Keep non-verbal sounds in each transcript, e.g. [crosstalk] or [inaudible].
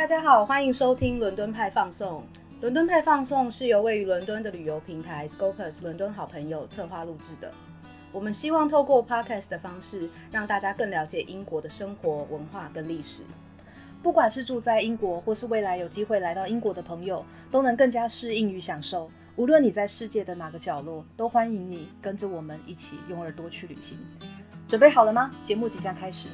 大家好，欢迎收听伦敦派放送。伦敦派放送是由位于伦敦的旅游平台 Scopus 伦敦好朋友策划录制的。我们希望透过 Podcast 的方式，让大家更了解英国的生活、文化跟历史。不管是住在英国，或是未来有机会来到英国的朋友，都能更加适应与享受。无论你在世界的哪个角落，都欢迎你跟着我们一起用耳朵去旅行。准备好了吗？节目即将开始。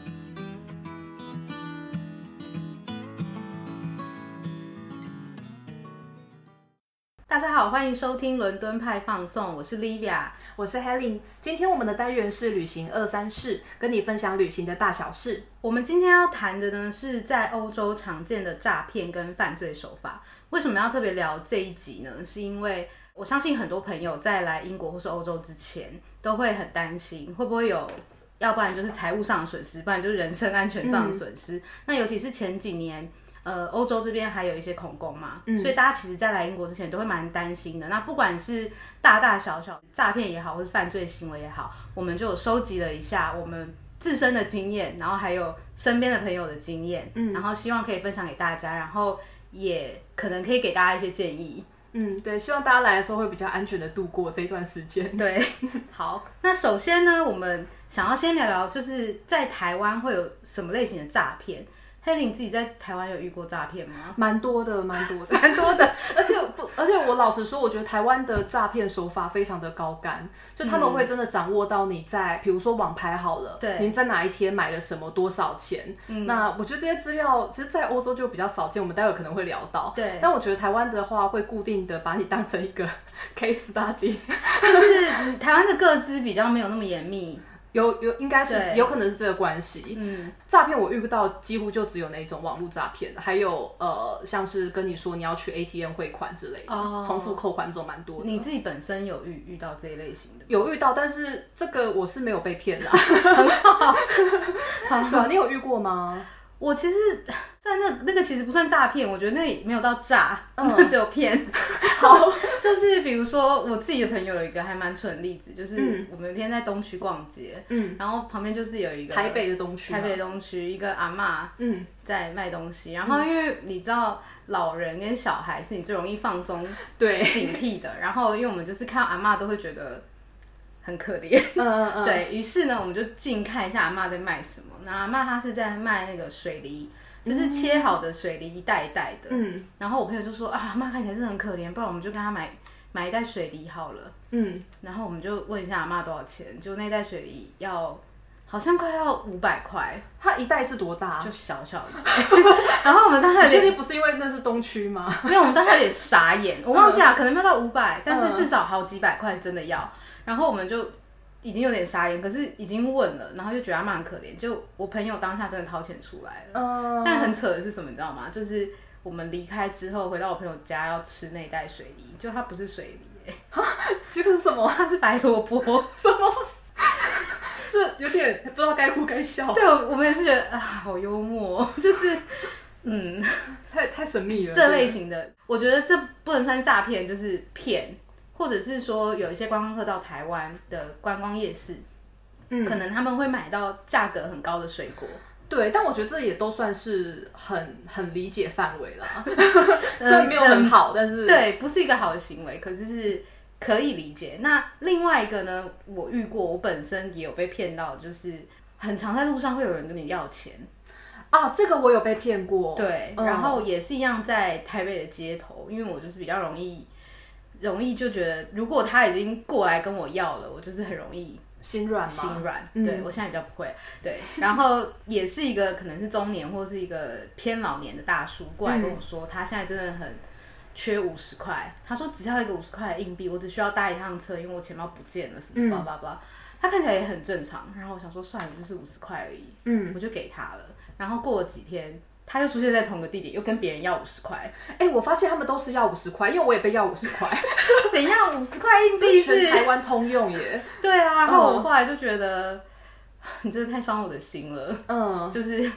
大家好，欢迎收听伦敦派放送，我是 Livia。我是 Helen，今天我们的单元是旅行二三事，跟你分享旅行的大小事。我们今天要谈的呢，是在欧洲常见的诈骗跟犯罪手法。为什么要特别聊这一集呢？是因为我相信很多朋友在来英国或是欧洲之前，都会很担心会不会有，要不然就是财务上的损失，不然就是人身安全上的损失。那尤其是前几年。呃，欧洲这边还有一些恐攻嘛，所以大家其实，在来英国之前都会蛮担心的。那不管是大大小小诈骗也好，或是犯罪行为也好，我们就收集了一下我们自身的经验，然后还有身边的朋友的经验，嗯，然后希望可以分享给大家，然后也可能可以给大家一些建议。嗯，对，希望大家来的时候会比较安全的度过这一段时间。[laughs] 对，好，那首先呢，我们想要先聊聊，就是在台湾会有什么类型的诈骗。黑林自己在台湾有遇过诈骗吗？蛮多的，蛮多的，蛮多的。而且不，而且我老实说，我觉得台湾的诈骗手法非常的高干，就他们会真的掌握到你在，比如说网拍好了，对，你在哪一天买了什么，多少钱。嗯，那我觉得这些资料，其实，在欧洲就比较少见，我们待会可能会聊到。对，但我觉得台湾的话，会固定的把你当成一个 [laughs] case study，就是台湾的个资比较没有那么严密。有有应该是有可能是这个关系。嗯，诈骗我遇到几乎就只有那种网络诈骗，还有呃像是跟你说你要去 ATM 汇款之类的，重复扣款这种蛮多的。你自己本身有遇遇到这一类型的？有遇到，但是这个我是没有被骗的。[laughs] [laughs] 很好，对啊，你有遇过吗？我其实，在那那个其实不算诈骗，我觉得那没有到诈，[laughs] 那只有骗。[laughs] 好，[laughs] 就是比如说我自己的朋友有一个还蛮蠢的例子，就是我们有天在东区逛街，嗯，然后旁边就是有一个台北的东区，台北东区一个阿妈，嗯，在卖东西，然后因为你知道老人跟小孩是你最容易放松对警惕的，然后因为我们就是看到阿妈都会觉得。很可怜，嗯嗯嗯，对于是呢，我们就近看一下阿妈在卖什么。那阿妈她是在卖那个水梨，就是切好的水梨一袋一袋的。嗯，然后我朋友就说啊，阿妈看起来是很可怜，不然我们就跟她买买一袋水梨好了。嗯，然后我们就问一下阿妈多少钱，就那袋水梨要好像快要五百块。它一袋是多大？就小小的。[laughs] 然后我们当时确定不是因为那是东区吗？没有，我们当时有点傻眼，我忘记了，可能没有到五百，但是至少好几百块真的要。然后我们就已经有点傻眼，可是已经问了，然后就觉得他妈很可怜。就我朋友当下真的掏钱出来了，但很扯的是什么，你知道吗？就是我们离开之后回到我朋友家要吃那袋水梨，就它不是水梨，哎，这个是什么？它是白萝卜，什么？这有点不知道该哭该笑。对，我们也是觉得啊，好幽默，就是嗯，太太神秘了。这类型的，我觉得这不能算诈骗，就是骗。或者是说有一些观光客到台湾的观光夜市，嗯，可能他们会买到价格很高的水果，对，但我觉得这也都算是很很理解范围了，[laughs] [laughs] 虽然没有很好，但是对，不是一个好的行为，可是是可以理解。那另外一个呢，我遇过，我本身也有被骗到，就是很常在路上会有人跟你要钱。啊，这个我有被骗过，对，然后也是一样在台北的街头，因为我就是比较容易。容易就觉得，如果他已经过来跟我要了，我就是很容易心软嘛，心软。对我现在比较不会。对，然后也是一个可能是中年或是一个偏老年的大叔过来跟我说，他现在真的很缺五十块。他说只要一个五十块的硬币，我只需要搭一趟车，因为我钱包不见了，什么叭叭叭。他看起来也很正常。然后我想说，算了，就是五十块而已。嗯，我就给他了。然后过了几天。他又出现在同个地点，又跟别人要五十块。哎，我发现他们都是要五十块，因为我也被要五十块。[laughs] 怎样？五十块硬币是台湾通用耶。对啊，然后我后来就觉得，[sighs] 你真的太伤我的心了。嗯，就是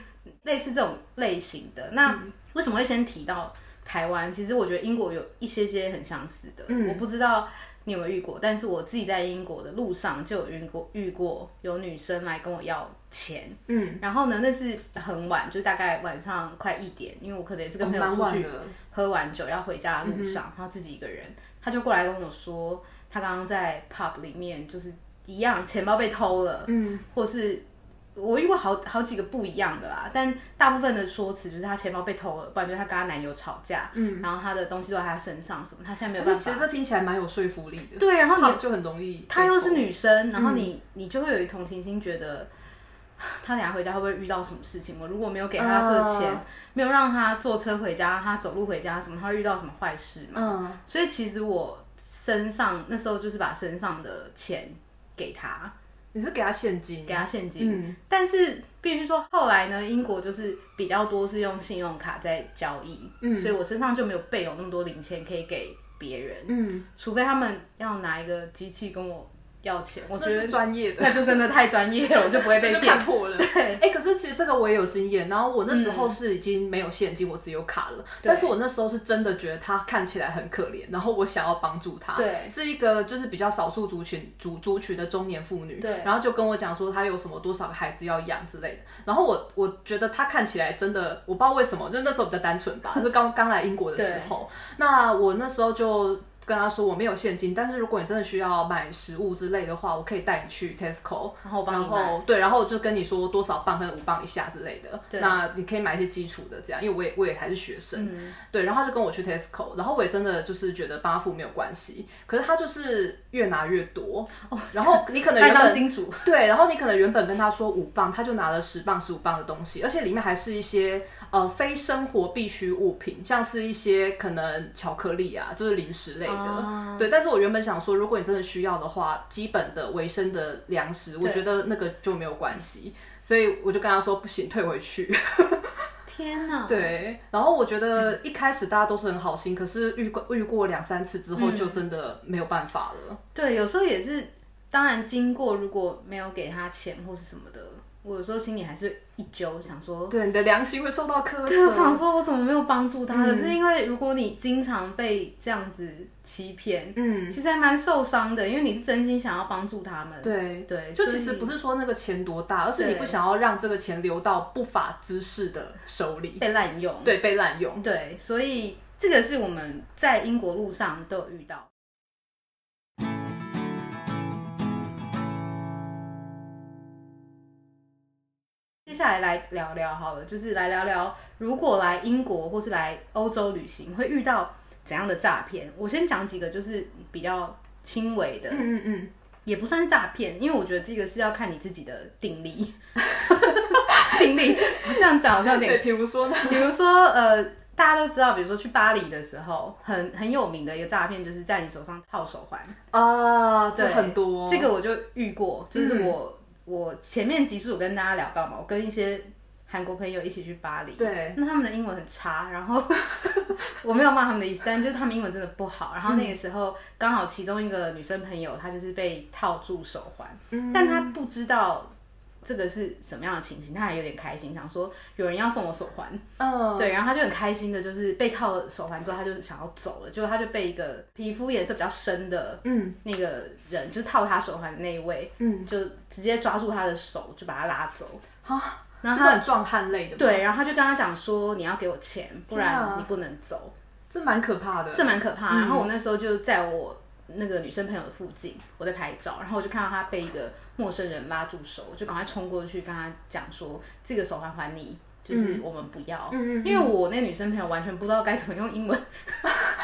类似这种类型的。那为什么会先提到台湾？其实我觉得英国有一些些很相似的。嗯，我不知道你有没有遇过？但是我自己在英国的路上就有遇过，遇过有女生来跟我要钱，嗯，然后呢，那是很晚，就是大概晚上快一点，因为我可能也是跟朋友出去喝完酒要回家的路上，然后自己一个人，他就过来跟我说，他刚刚在 pub 里面就是一样，钱包被偷了，嗯，或是我遇过好好几个不一样的啦，但大部分的说辞就是他钱包被偷了，不然就是他跟他男友吵架，嗯，然后他的东西都在他身上什么，他现在没有办法。其实这听起来蛮有说服力的。对，然后你就很容易她又是女生，然后你、你就会有一同情心，觉得 [laughs] 她等下回家会不会遇到什么事情？我如果没有给他这个钱，嗯。没有让他坐车回家，他走路回家什么，他会遇到什么坏事吗？嗯，所以其实我身上那时候就是把身上的钱给他，你是给他现金，给他现金。嗯。但是必须说，后来呢，英国就是比较多是用信用卡在交易，嗯。所以我身上就没有备有那么多零钱可以给别人，嗯，除非他们要拿一个机器跟我要钱，我觉得是专业的，那就真的太专业了，[laughs] 我就不会被就骗看。破了。对，哎、可是其实这个我也有经验，然后我那时候是已经没有现金，我只有卡了。但是我那时候是真的觉得他看起来很可怜，然后我想要帮助他。对是一个就是比较少数族群族族群的中年妇女。对然后就跟我讲说他有什么多少个孩子要养之类的。然后我我觉得他看起来真的，我不知道为什么，就那时候比较单纯吧，就刚刚来英国的时候。那我那时候就。跟他说我没有现金，但是如果你真的需要买食物之类的话，我可以带你去 Tesco，然后帮对，然后就跟你说多少磅，跟五磅以下之类的。对那你可以买一些基础的，这样，因为我也我也还是学生。嗯，对，然后他就跟我去 Tesco，然后我也真的就是觉得帮他付没有关系，可是他就是越拿越多。哦，然后你可能麦原本 [laughs] 当金主，对，然后你可能原本跟他说五磅，他就拿了十磅、十五磅的东西，而且里面还是一些呃非生活必需物品，像是一些可能巧克力啊，就是零食类的。哦对，但是我原本想说，如果你真的需要的话，基本的维生的粮食，我觉得那个就没有关系，所以我就跟他说不行，退回去。[laughs] 天哪！对，然后我觉得一开始大家都是很好心，可是遇过遇过两三次之后，嗯就真的没有办法了。对，有时候也是，当然经过如果没有给他钱或是什么的，我有时候心里还是一揪，想说。对，你的良心会受到苛责。对，我想说，我怎么没有帮助他？嗯可是因为如果你经常被这样子欺骗，嗯，其实还蛮受伤的，因为你是真心想要帮助他们。对。对，就其实不是说那个钱多大，而是你不想要让这个钱流到不法之士的手里，被滥用。对，被滥用。对，所以这个是我们在英国路上都有遇到。下来来聊聊好了，就是来聊聊，如果来英国或是来欧洲旅行，会遇到怎样的诈骗？我先讲几个，就是比较轻微的，嗯嗯也不算是诈骗，因为我觉得这个是要看你自己的定力。[laughs] 定力，这样讲好像有嗯，点，比如说呢？比如说，呃，大家都知道，比如说去巴黎的时候，很很有名的一个诈骗，就是在你手上套手环。啊，这对很多。这个我就遇过，就是嗯我、我前面集数有跟大家聊到嘛，我跟一些韩国朋友一起去巴黎，对，那他们的英文很差，然后 [laughs] 我没有骂他们的意思，但就是他们英文真的不好。然后那个时候刚好其中一个女生朋友，她就是被套住手环，嗯但她不知道。这个是什么样的情形？他还有点开心，想说有人要送我手环，嗯，对，然后他就很开心的，就是被套了手环之后，他就想要走了，结果他就被一个皮肤颜色比较深的嗯那个人，就是套他手环的那一位，嗯，就直接抓住他的手，就把他拉走。啊，然后他很壮汉类的，，对，然后他就跟他讲说，你要给我钱，不然你不能走。这蛮可怕的。这蛮可怕。嗯然后我那时候就在我那个女生朋友的附近，我在拍照，然后我就看到她被一个陌生人拉住手，我就赶快冲过去跟她讲说，这个手环还你。就是我们不要，嗯嗯嗯因为我那女生朋友完全不知道该怎么用英文，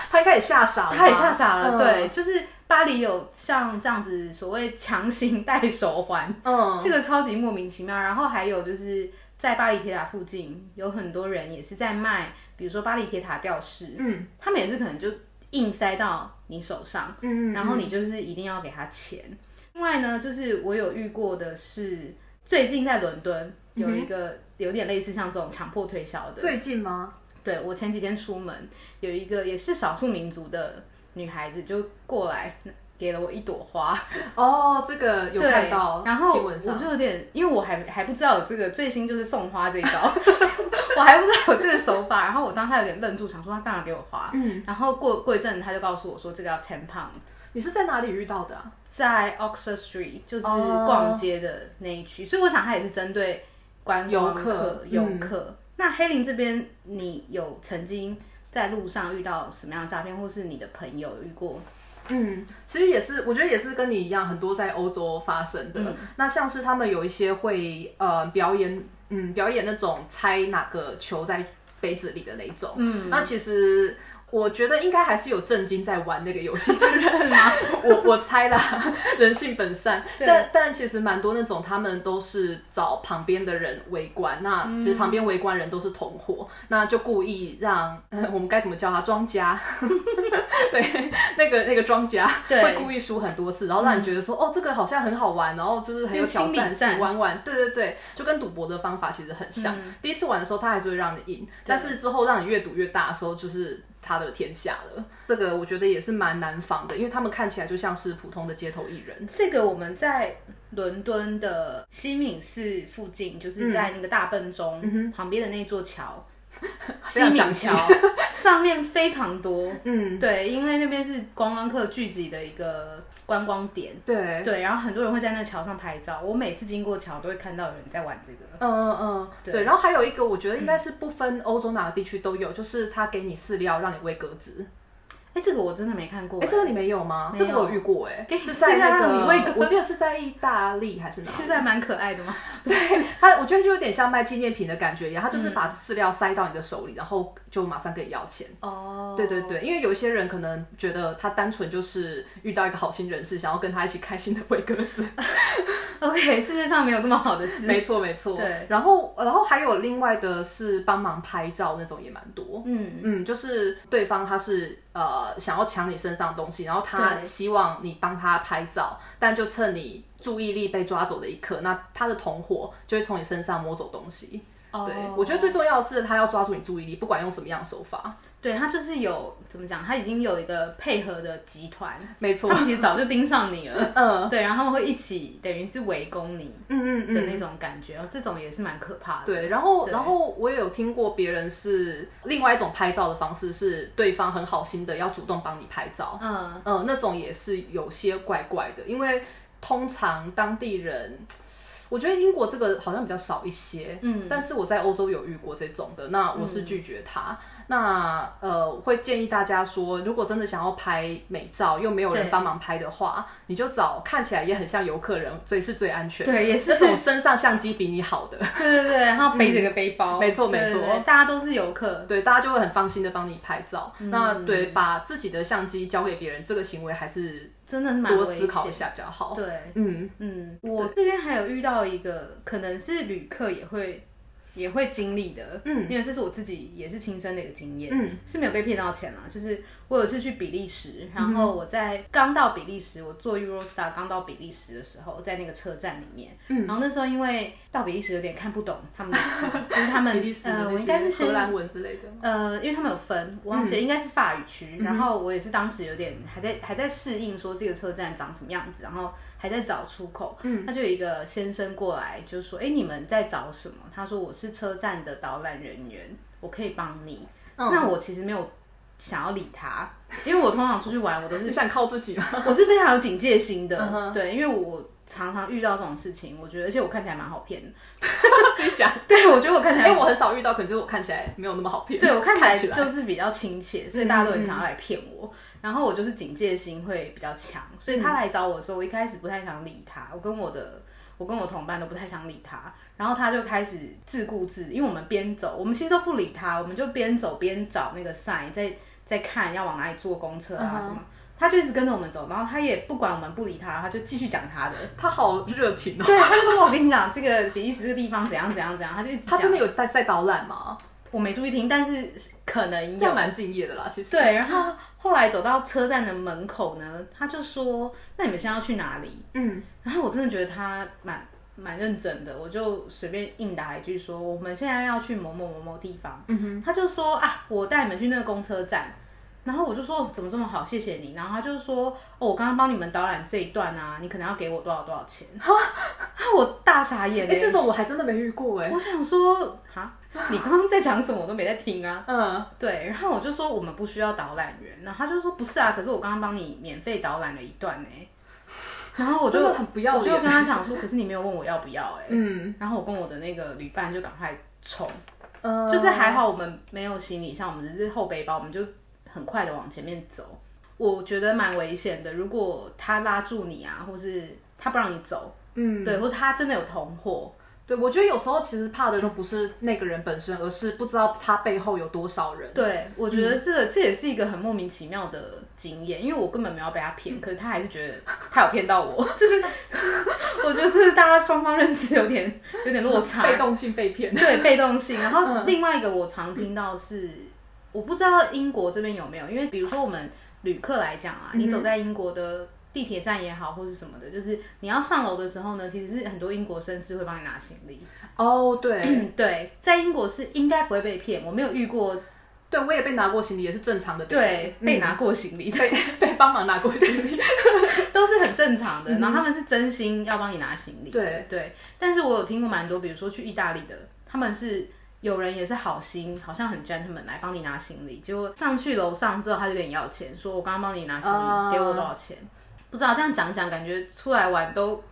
她应该也吓傻了吧，她也吓傻了。[laughs] 嗯对，，就是巴黎有像这样子所谓强行戴手环，嗯，这个超级莫名其妙。然后还有就是在巴黎铁塔附近有很多人也是在卖，比如说巴黎铁塔吊饰，嗯他们也是可能就硬塞到你手上，嗯，然后你就是一定要给他钱。另外呢，就是我有遇过的是，最近在伦敦有一个有点类似像这种强迫推销的。最近吗？对我前几天出门，有一个也是少数民族的女孩子就过来给了我一朵花，哦，这个有看到，然后我就有点，因为我还还不知道有这个最新就是送花这一招，[laughs] 我还不知道有这个手法，然后我当下有点愣住，想说他干嘛给我花？嗯，然后过过一阵，他就告诉我说这个要 ten pound，你是在哪里遇到的啊？在 Oxford Street，就是哦逛街的那一区，所以我想他也是针对观游光客游嗯客。那黑林这边，你有曾经在路上遇到什么样的诈骗，或是你的朋友遇过？嗯，其实也是，我觉得也是跟你一样，很多在欧洲发生的。嗯那像是他们有一些会呃表演，嗯，表演那种猜哪个球在杯子里的那种。嗯，那其实我觉得应该还是有正经在玩那个游戏的人。[laughs] 是吗？我我猜啦，[laughs] 人性本善，但但其实蛮多那种，他们都是找旁边的人围观，那嗯。其实旁边围观人都是同伙，那就故意让、呃 [laughs] 我们该怎么叫他庄家，对，那个那个庄家对。会故意输很多次，然后让你觉得说、哦这个好像很好玩，然后就是很有挑战性，玩玩，对对对，就跟赌博的方法其实很像。嗯。第一次玩的时候，他还是会让你赢，但是之后让你越赌越大的时候，就是他的天下了。这个我觉得也是蛮难防的，因为他们看起来就像是普通的街头艺人。这个我们在伦敦的西敏寺附近，就是在那个大笨钟旁边的那座桥，西敏桥上面非常多。嗯，对，因为那边是观光客聚集的一个观光点。对，对，然后很多人会在那桥上拍照。我每次经过桥都会看到有人在玩这个。嗯嗯嗯，对对。然后还有一个，我觉得应该是不分欧洲哪个地区都有，就是他给你饲料让你喂鸽子。哎，这个我真的没看过。哎，这个你没有吗？这个我遇过，哎，是在让你喂我记得是在意大利还是哪里？是在蛮可爱的吗？[laughs] 对他我觉得就有点像卖纪念品的感觉一样，他嗯就是把饲料塞到你的手里，然后就马上跟你要钱。哦，对对对，因为有一些人可能觉得他单纯就是遇到一个好心人士，想要跟他一起开心的喂鸽子。[laughs] OK，世界上没有这么好的事。没 [laughs] 错没错。对然后然后还有另外的是帮忙拍照那种也蛮多。嗯，嗯，就是对方他是呃想要抢你身上的东西，然后他希望你帮他拍照，但就趁你注意力被抓走的一刻，那他的同伙就会从你身上摸走东西。哦对，我觉得最重要的是他要抓住你注意力，不管用什么样的手法。对他就是有怎么讲，他已经有一个配合的集团，[laughs] 没错他，们其实早就盯上你了。[laughs] 嗯对，然后他们会一起，等于是围攻你嗯嗯嗯，的那种感觉，哦这种也是蛮可怕的。对，然后然后我也有听过别人是另外一种拍照的方式，是对方很好心的要主动帮你拍照，嗯，嗯、那种也是有些怪怪的，因为通常当地人。我觉得英国这个好像比较少一些，嗯但是我在欧洲有遇过这种的，那我是拒绝他。那呃，会建议大家说，如果真的想要拍美照，又没有人帮忙拍的话，你就找看起来也很像游客人，所以是最安全的，对也是那种身上相机比你好的，对对对，然后背着个背包，嗯没错没错大家都是游客。对，大家就会很放心的帮你拍照。嗯那对，把自己的相机交给别人，这个行为还是真的蛮多思考一下比较好。对，嗯，嗯，我这边还有遇到一个，可能是旅客也会也会经历的，嗯因为这是我自己也是亲身的一个经验，嗯，是没有被骗到钱啦。就是我有一次去比利时，然后我在刚到比利时，我坐 Eurostar 刚到比利时的时候，在那个车站里面，嗯然后那时候因为到比利时有点看不懂他们就是他们 [laughs] 比利时的呃，我应该是荷兰文之类的。呃，因为他们有分，我忘记了，应该是法语嗯区。然后我也是当时有点还在还在适应，说这个车站长什么样子，然后还在找出口。嗯，那就有一个先生过来，就说：“哎、你们在找什么？”他说：“我是车站的导览人员，我可以帮你。嗯那我其实没有想要理他，因为我通常出去玩，我都是 [laughs] 想靠自己吗？[laughs] 我是非常有警戒心的对，因为我常常遇到这种事情，我觉得，而且我看起来蛮好骗的。[laughs] 对，我觉得我看起来因为我很少遇到，可能就是我看起来没有那么好骗。对我看起来起来就是比较亲切，所以大家都很想要来骗我。然后我就是警戒心会比较强，所以他来找我的时候，我一开始不太想理他。我跟我的我跟我同伴都不太想理他，然后他就开始自顾自，因为我们边走，我们其实都不理他，我们就边走边找那个 sign，在在看要往哪里坐公车啊什么。他就一直跟着我们走，然后他也不管我们不理他，他就继续讲他的。他好热情哦。对，他就说：“我跟你讲，这个比利时这个地方怎样怎样怎样。”他就一直他真的有在在导览吗？我没注意听，但是可能有这样。蛮敬业的啦，其实。对，然后后来走到车站的门口呢，他就说：“那你们现在要去哪里嗯，？”然后我真的觉得他蛮蛮认真的，我就随便应答一句说：“我们现在要去某某某某地方。”嗯哼，他就说：“啊，我带你们去那个公车站。”然后我就说哦怎么这么好，谢谢你。然后他就说哦，我刚刚帮你们导览这一段啊，你可能要给我多少多少钱。哈，我大傻眼哎，这种我还真的没遇过哎。我想说哈，[laughs] 你刚刚在讲什么，我都没在听啊。嗯，对。然后我就说我们不需要导览员，然后他就说不是啊，可是我刚刚帮你免费导览了一段呢。[laughs] 然后我就很不要我就跟他讲说，可是你没有问我要不要哎。嗯。然后我跟我的那个旅伴就赶快冲，嗯，就是还好我们没有行李箱，我们只是后背包，我们就。很快的往前面走，我觉得蛮危险的。如果他拉住你啊，或是他不让你走，嗯，对，或者他真的有同伙，对我觉得有时候其实怕的都不是那个人本身，而是不知道他背后有多少人。对，我觉得这这也是一个很莫名其妙的经验，因为我根本没有被他骗，可是他还是觉得 [laughs] 他有骗到我，[laughs] 就是我觉得这是大家双方认知有点有点落差，被动性被骗，对，被动性。然后另外一个我常听到是。我不知道英国这边有没有，因为比如说我们旅客来讲啊，你走在英国的地铁站也好，或是什么的，就是你要上楼的时候呢，其实是很多英国绅士会帮你拿行李。哦，对 [clears throat] 对，在英国是应该不会被骗，我没有遇过。对，我也被拿过行李，也是正常的。对，被拿过行李，对 [laughs] 被帮忙拿过行李，[laughs] 都是很正常的。然后他们是真心要帮你拿行李。对对，但是我有听过蛮多，比如说去意大利的，他们是。有人也是好心，好像很 gentleman 来帮你拿行李，结果上去楼上之后，他就跟你要钱，说我刚刚帮你拿行李，给我多少钱？不知道这样讲讲，感觉出来玩都，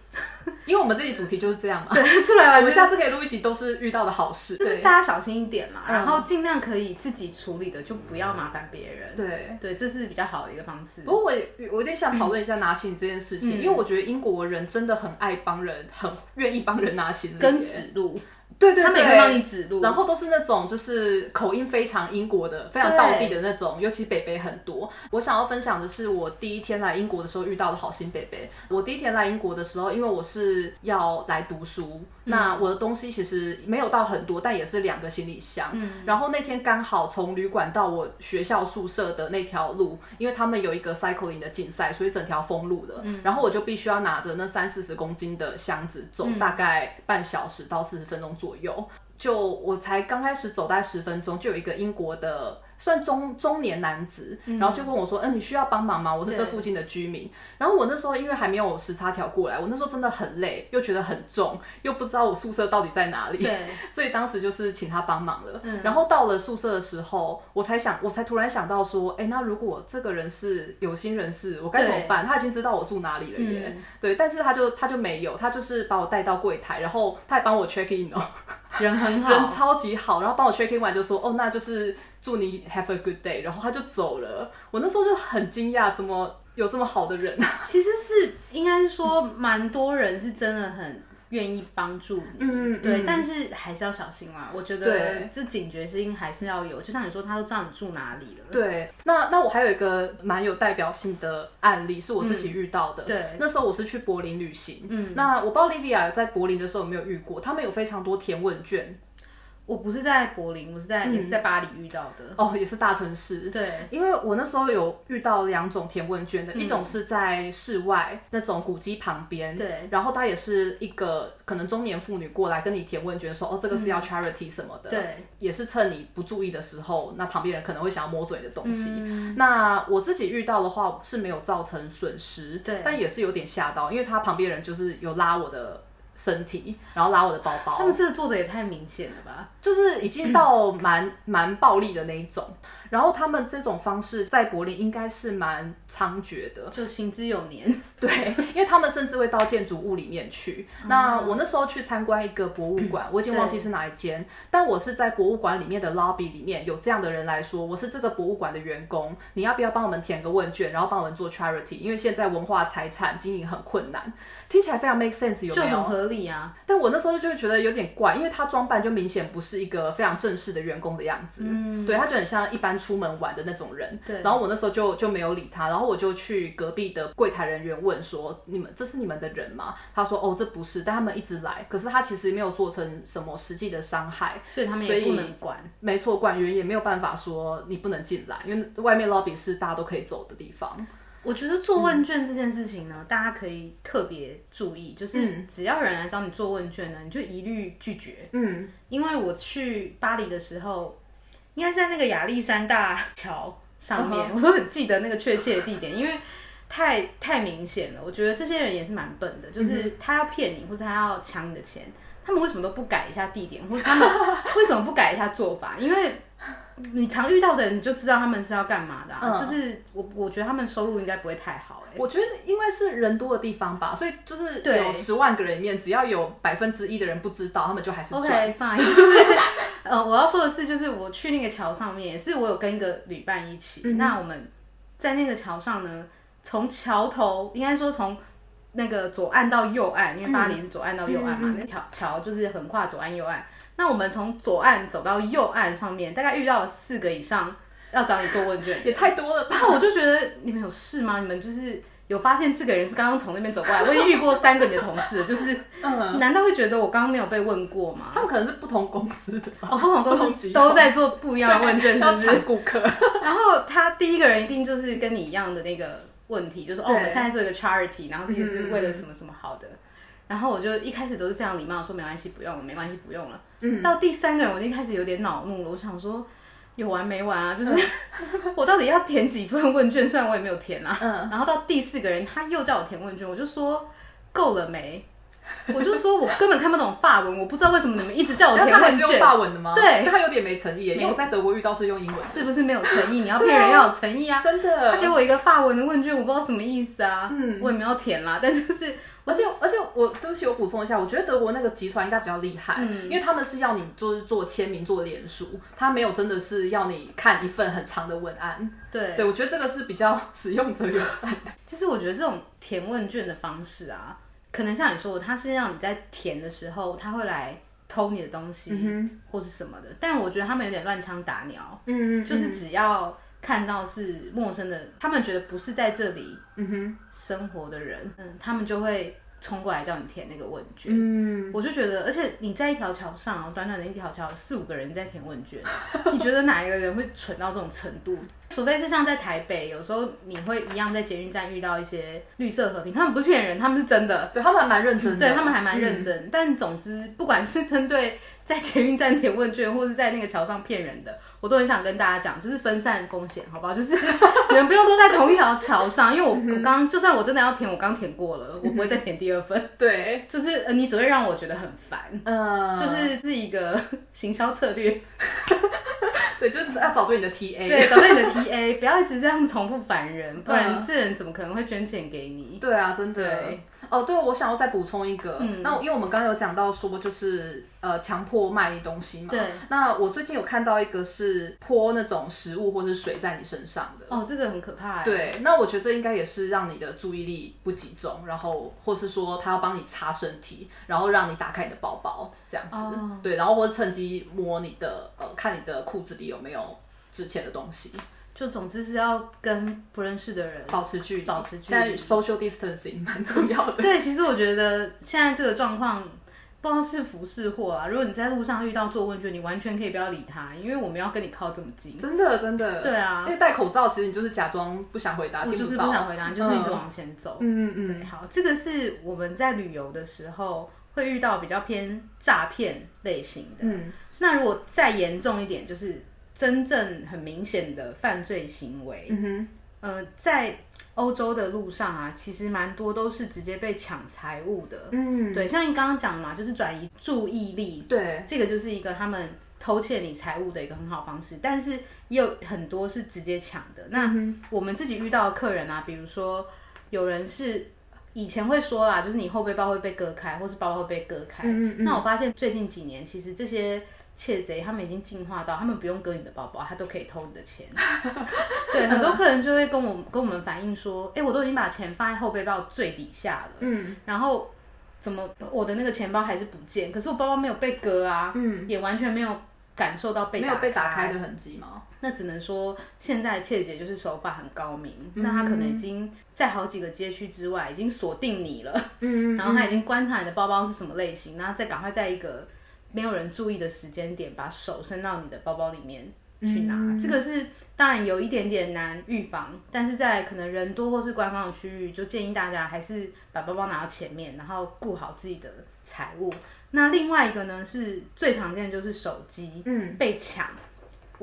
因为我们这里主题就是这样嘛。[laughs] 对，出来玩，我们下次可以录一集，都是遇到的好事，就是大家小心一点嘛，然后尽量可以自己处理的，就不要麻烦别人。对对，这是比较好的一个方式。不过我我有点想讨论一下拿行李这件事情，因为我觉得英国人真的很爱帮人，很愿意帮人拿行李，跟指路。对对，他们也会帮你指路，然后都是那种就是口音非常英国的、非常道地的那种，尤其北北很多。我想要分享的是我第一天来英国的时候遇到的好心北北。我第一天来英国的时候，因为我是要来读书，那我的东西其实没有到很多，但也是两个行李箱。嗯，然后那天刚好从旅馆到我学校宿舍的那条路，因为他们有一个 cycling 的竞赛，所以整条封路了。嗯，然后我就必须要拿着那三四十公斤的箱子走，大概半小时到四十分钟左右。有就我才刚开始走大概十分钟，就有一个英国的算中中年男子，然后就问我说：“嗯，你需要帮忙吗？我是这附近的居民。”然后我那时候因为还没有时差调过来，我那时候真的很累，又觉得很重，又不知道我宿舍到底在哪里，对，[laughs] 所以当时就是请他帮忙了。嗯，然后到了宿舍的时候，我才想，我才突然想到说：“哎，那如果这个人是有心人士，我该怎么办？他已经知道我住哪里了耶。”对，但是他就他就没有，他就是把我带到柜台，然后他还帮我 check in 哦。人很好，[laughs] 人超级好，然后帮我 check in 完就说，哦，那就是祝你 have a good day，然后他就走了。我那时候就很惊讶，怎么有这么好的人？[laughs] 其实是应该是说，蛮多人是真的很。愿意帮助你，嗯对，但是还是要小心啦。我觉得这警觉心还是要有。就像你说，他都知道你住哪里了。对，那那我还有一个蛮有代表性的案例，是我自己遇到的。对，那时候我是去柏林旅行。嗯，那我不知道 Livia 在柏林的时候有没有遇过，他们有非常多填问卷。我不是在柏林，我是在也是在巴黎遇到的。哦，也是大城市。对，因为我那时候有遇到两种填问卷的，一种是在室外那种古迹旁边，对，然后他也是一个可能中年妇女过来跟你填问卷，说哦这个是要 charity 什么的，对，也是趁你不注意的时候，那旁边人可能会想要摸嘴的东西。那我自己遇到的话是没有造成损失，对，但也是有点吓到，因为他旁边人就是有拉我的。身体，然后拉我的包包。他们这个做的也太明显了吧？就是已经到蛮蛮暴力的那一种。然后他们这种方式在柏林应该是蛮猖獗的，就行之有年。[laughs] 对，因为他们甚至会到建筑物里面去。那我那时候去参观一个博物馆，[clears throat] 我已经忘记是哪一间，但我是在博物馆里面的 lobby 里面有这样的人来说，我是这个博物馆的员工，你要不要帮我们填个问卷，然后帮我们做 charity？因为现在文化财产经营很困难。听起来非常 make sense，有没有？很合理啊。但我那时候就觉得有点怪，因为他装扮就明显不是一个非常正式的员工的样子。嗯，对他就很像一般出门玩的那种人。对。然后我那时候就就没有理他，然后我就去隔壁的柜台人员问说：“你们这是你们的人吗？”他说：“哦，这不是。”但他们一直来，可是他其实没有做成什么实际的伤害，所以他们也不能管。没错，管员也没有办法说你不能进来，因为外面 lobby 是大家都可以走的地方。我觉得做问卷这件事情呢，大家可以特别注意，就是只要人来找你做问卷呢，你就一律拒绝。嗯，因为我去巴黎的时候，应该在那个亚历山大桥上面，我都很记得那个确切的地点，因为太太明显了。我觉得这些人也是蛮笨的，就是他要骗你，或者他要抢你的钱，他们为什么都不改一下地点，或者他们 [laughs] 为什么不改一下做法？因为你常遇到的人，你就知道他们是要干嘛的、啊。嗯就是我我觉得他们收入应该不会太好、欸，我觉得因为是人多的地方吧，所以就是有十万个人里面，只要有百分之一的人不知道，他们就还是。OK fine，[laughs] 就是呃，我要说的是，就是我去那个桥上面，也是我有跟一个旅伴一起。嗯那我们在那个桥上呢，从桥头应该说从那个左岸到右岸，因为巴黎是左岸到右岸嘛，嗯那条桥就是横跨左岸右岸。那我们从左岸走到右岸上面，大概遇到了四个以上要找你做问卷，也太多了吧？我就觉得你们有事吗？你们就是有发现这个人是刚刚从那边走过来？[laughs] 我已经遇过三个你的同事，就是嗯，难道会觉得我刚刚没有被问过吗？他们可能是不同公司的吧？哦，不同公司都在做不一样的问卷，是要不是？抢顾客。[laughs] 然后他第一个人一定就是跟你一样的那个问题，就是说哦，对我们现在做一个 charity，然后这个是为嗯了什么什么好的。然后我就一开始都是非常礼貌地说没关系，不用了，没关系，不用了。嗯，到第三个人我就开始有点恼怒了，我想说有完没完啊？就是嗯 [laughs] 我到底要填几份问卷？虽然我也没有填啊。嗯，然后到第四个人他又叫我填问卷，我就说够了没？我就说我根本看不懂法文，我不知道为什么你们一直叫我填那他是用问卷。法文的吗？对他有点没诚意耶，因为我在德国遇到是用英文，是不是没有诚意？你要骗人要有诚意啊！[laughs] 真的。他给我一个法文的问卷，我不知道什么意思啊，嗯我也没有填啦，但就是而且而且我对不起，我补充一下，我觉得德国那个集团应该比较厉害，嗯因为他们是要你就是做签名、做脸书，他没有真的是要你看一份很长的文案。对，对，我觉得这个是比较 [laughs] 使用者友善的。[laughs] 就是我觉得这种填问卷的方式啊，可能像你说的，他是让你在填的时候，他会来偷你的东西、嗯或是什么的，但我觉得他们有点乱枪打鸟，嗯就是只要看到是陌生的，他们觉得不是在这里生活的人，嗯，他们就会冲过来叫你填那个问卷。嗯，我就觉得，而且你在一条桥上哦，短短的一条桥，四五个人在填问卷，[laughs] 你觉得哪一个人会蠢到这种程度？除非是像在台北，有时候你会一样在捷运站遇到一些绿色和平，他们不是骗人，他们是真的，对他们还蛮认真的，对他们还蛮认嗯。真。但总之，不管是针对在捷运站填问卷，或是在那个桥上骗人的，我都很想跟大家讲，就是分散风险，好不好？就是 [laughs] 你们不用都在同一条桥上，因为我我刚就算我真的要填，我刚填过了，我不会再填第二份。对，[laughs] 就是呃，你只会让我觉得很烦。嗯，就是是一个 [laughs] 行销策略，对，就是要找对你的 TA。对，找对你的 TA，不要一直这样重复烦人，不然嗯这人怎么可能会捐钱给你？对啊，真的。对哦，对，我想要再补充一个。嗯那因为我们刚刚有讲到说，就是呃强迫卖你东西嘛。对。那我最近有看到一个是泼那种食物或是水在你身上的。哦，这个很可怕哎。对，那我觉得这应该也是让你的注意力不集中，然后或是说他要帮你擦身体，然后让你打开你的包包这样子。哦对，然后或者趁机摸你的呃，看你的裤子里有没有值钱的东西，就总之是要跟不认识的人。保持距离，保持距离现在 social distancing 蛮重要的。对，其实我觉得现在这个状况。不知道是福是祸啊！如果你在路上遇到做问卷，你完全可以不要理他，因为我们要跟你靠这么近。真的真的。对啊因为戴口罩，其实你就是假装不想回答，我就是不想回答，你就是一直往前走。嗯嗯对，好，这个是我们在旅游的时候会遇到比较偏诈骗类型的。嗯那如果再严重一点，就是真正很明显的犯罪行为。嗯哼，呃，在欧洲的路上啊，其实蛮多都是直接被抢财物的。嗯，对，像你刚刚讲嘛，就是转移注意力，对，这个就是一个他们偷窃你财物的一个很好方式。但是也有很多是直接抢的。那嗯我们自己遇到的客人啊，比如说有人是以前会说啦，就是你后背包会被割开，或是包包会被割开。嗯嗯嗯那我发现最近几年，其实这些窃贼他们已经进化到，他们不用割你的包包，他都可以偷你的钱。[laughs] 对，很多客人就会跟我跟我们反映说，哎、我都已经把钱放在后背包最底下了，嗯然后怎么我的那个钱包还是不见？可是我包包没有被割啊，嗯，也完全没有感受到被没有被打开开的痕迹吗？那只能说现在的窃贼就是手法很高明，嗯那他可能已经在好几个街区之外已经锁定你了，嗯然后他已经观察你的包包是什么类型，然后再赶快在一个没有人注意的时间点把手伸到你的包包里面去拿。嗯这个是当然有一点点难预防，但是在可能人多或是官方的区域，就建议大家还是把包包拿到前面，然后顾好自己的财物。那另外一个呢是最常见的就是手机，嗯被抢。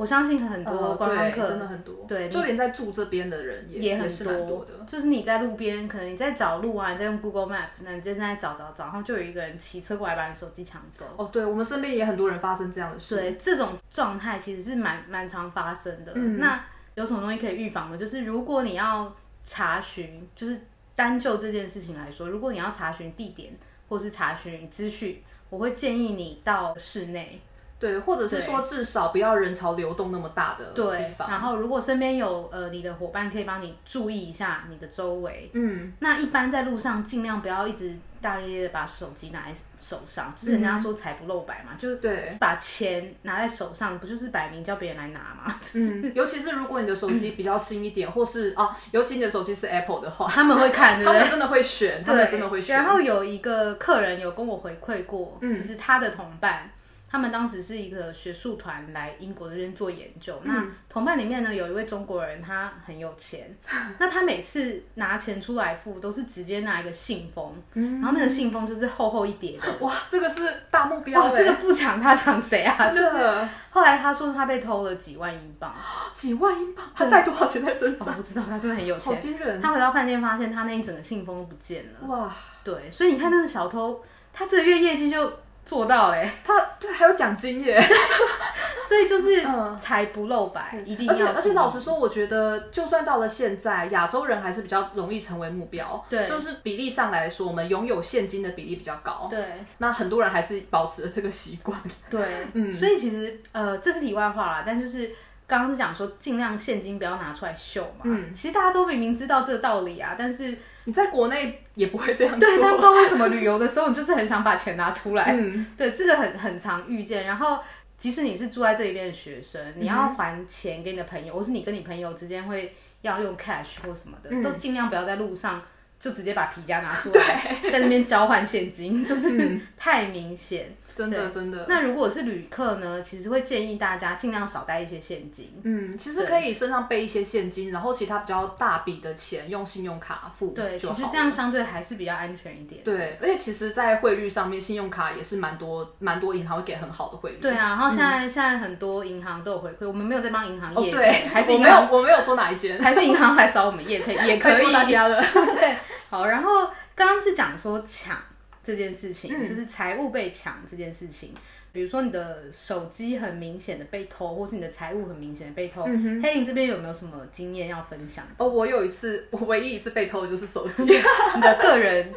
我相信很多呃观光客、对真的很多，对就连在住这边的人也也很多的。就是你在路边，可能你在找路啊，你在用 Google Map，那你正在找找找，然后就有一个人骑车过来把你手机抢走。哦，对，我们身边也很多人发生这样的事。对，这种状态其实是蛮蛮常发生的。那有什么东西可以预防的？就是如果你要查询，就是单就这件事情来说，如果你要查询地点或是查询资讯，我会建议你到室内。对，或者是说至少不要人潮流动那么大的地对，方。然后如果身边有呃你的伙伴可以帮你注意一下你的周围，嗯，那一般在路上尽量不要一直大咧咧的把手机拿在手上，就是人家说财不露白嘛，就对，把钱拿在手上，不就是摆明叫别人来拿嘛？就是嗯，尤其是如果你的手机比较新一点，或是啊，[laughs] 尤其你的手机是 Apple 的话，[laughs] 他们会看？他们真的会选，他们，真的会选。然后有一个客人有跟我回馈过，嗯就是他的同伴。他们当时是一个学术团来英国这边做研究，那嗯同伴里面呢有一位中国人，他很有钱，[laughs] 那他每次拿钱出来付都是直接拿一个信封，然后那个信封就是厚厚一叠的，哇，这个是大目标这个不抢他抢谁啊？真的后来他说他被偷了几万英镑，几万英镑，他带多少钱在身上？我不知道，他真的很有好钱。惊人！他回到饭店发现他那一整个信封都不见了。哇，对，所以你看那个小偷，他这个月业绩就做到嘞、他对还有奖金耶！[laughs] 所以就是嗯财不露白，一定要而且而且老实说，我觉得就算到了现在，亚洲人还是比较容易成为目标。对就是比例上来说，我们拥有现金的比例比较高。对那很多人还是保持了这个习惯。对，[laughs] 嗯所以其实呃这是题外话啦，但就是。刚刚是讲说，尽量现金不要拿出来秀嘛。嗯其实大家都明明知道这个道理啊，但是你在国内也不会这样做。对，但不知道为什么旅游的时候，你就是很想把钱拿出来。嗯，对，这个很很常遇见。然后，即使你是住在这里边的学生，你要还钱给你的朋友，或是你跟你朋友之间会要用 cash 或什么的，嗯都尽量不要在路上就直接把皮夹拿出来，在那边交换现金，就是、嗯太明显。真的真的。那如果是旅客呢，其实会建议大家尽量少带一些现金。嗯，其实可以身上备一些现金，然后其他比较大笔的钱用信用卡付对，其实这样相对还是比较安全一点。对，而且其实，在汇率上面，信用卡也是蛮多蛮多银行会给很好的汇率。对啊，然后现在、现在很多银行都有回馈，我们没有在帮银行哦，业配、对，还是我没有我没有说哪一间，还是银行来找我们业配也 [laughs] 可以。大家了。[laughs] 对，好，然后刚刚是讲说抢这件事情，嗯就是财物被抢这件事情。比如说你的手机很明显的被偷，或是你的财物很明显的被偷，嗯黑林这边有没有什么经验要分享？哦，我有一次，我唯一一次被偷的就是手机。[laughs] 你的个人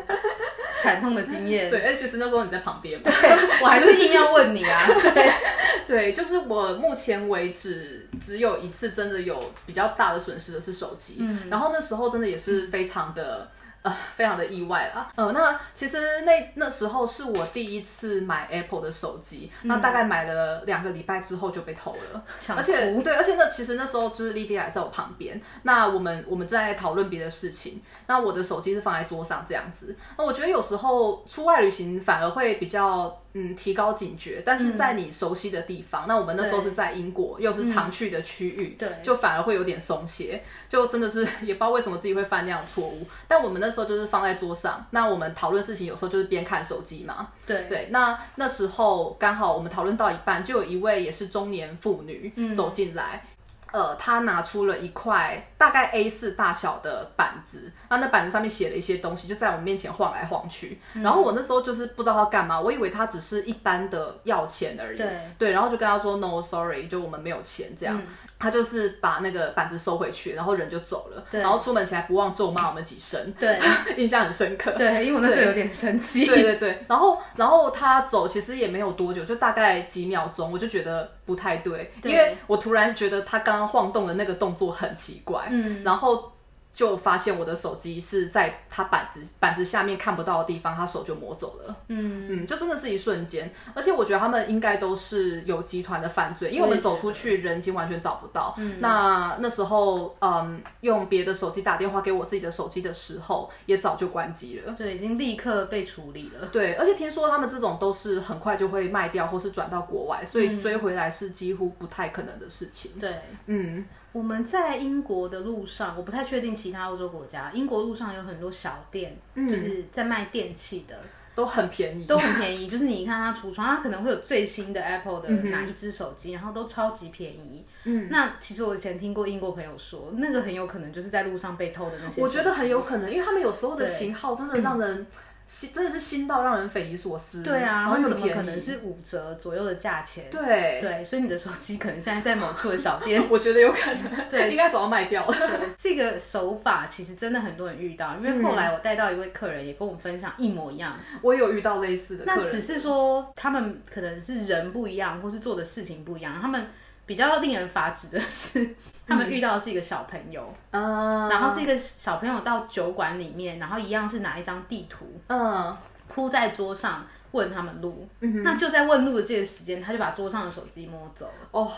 惨痛的经验？对，哎，其实那时候你在旁边嘛。对，我还是硬要问你啊。[laughs] 对，对，就是我目前为止只有一次真的有比较大的损失的是手机，嗯然后那时候真的也是非常的。呃，非常的意外啦。呃，那其实那那时候是我第一次买 Apple 的手机，那大概买了两个礼拜之后就被偷了。而且对，而且那其实那时候就是 Livia 在我旁边，那我们我们在讨论别的事情，那我的手机是放在桌上这样子。那我觉得有时候出外旅行反而会比较嗯提高警觉，但是在你熟悉的地方，那我们那时候是在英国，又是常去的区域，对。就反而会有点松懈，就真的是 [laughs] 也不知道为什么自己会犯那样的错误。但我们那时候就是放在桌上，那我们讨论事情有时候就是边看手机嘛，对。对，那那时候刚好我们讨论到一半，就有一位也是中年妇女走进来。呃，他拿出了一块大概 A 四大小的板子，那那板子上面写了一些东西，就在我们面前晃来晃去。然后我那时候就是不知道他干嘛，我以为他只是一般的要钱而已。对然后就跟他说 No sorry，就我们没有钱这样。她就是把那个板子收回去，然后人就走了。对然后出门前还不忘咒骂我们几声，对 [laughs] 印象很深刻。对，因为我那时候有点生气。对对对，然后然后他走其实也没有多久，就大概几秒钟，我就觉得不太对，对因为我突然觉得他刚刚晃动的那个动作很奇怪，嗯，然后就发现我的手机是在他板子板子下面看不到的地方，他手就摸走了。嗯，嗯，就真的是一瞬间，而且我觉得他们应该都是有集团的犯罪，因为我们走出去人已经完全找不到。嗯，那那时候，嗯，用别的手机打电话给我自己的手机的时候，也早就关机了。对，已经立刻被处理了。对，而且听说他们这种都是很快就会卖掉，或是转到国外，所以追回来是几乎不太可能的事情。对，嗯，我们在英国的路上，我不太确定其他欧洲国家，英国路上有很多小店，嗯就是在卖电器的。都很便宜，都很便宜。就是你一看它橱窗，它可能会有最新的 Apple 的嗯哪一只手机，然后都超级便宜。嗯，那其实我以前听过英国朋友说，那个很有可能就是在路上被偷的那些。我觉得很有可能，因为他们有时候的型号真的让人心，真的是新到让人匪夷所思。对啊，然后又怎么可能是五折左右的价钱？对，对，所以你的手机可能现在在某处的小店。[laughs] 我觉得有可能，对 [laughs] 应该早要卖掉了。对，这个手法其实真的很多人遇到，因为后来我带到一位客人也跟我们分享一模一样。我也有遇到类似的客人，那只是说他们可能是人不一样，或是做的事情不一样。他们比较令人发指的是，他们遇到的是一个小朋友，嗯，然后是一个小朋友到酒馆里面，然后一样是拿一张地图嗯，铺在桌上问他们路。那就在问路的这个时间，他就把桌上的手机摸走了。哦，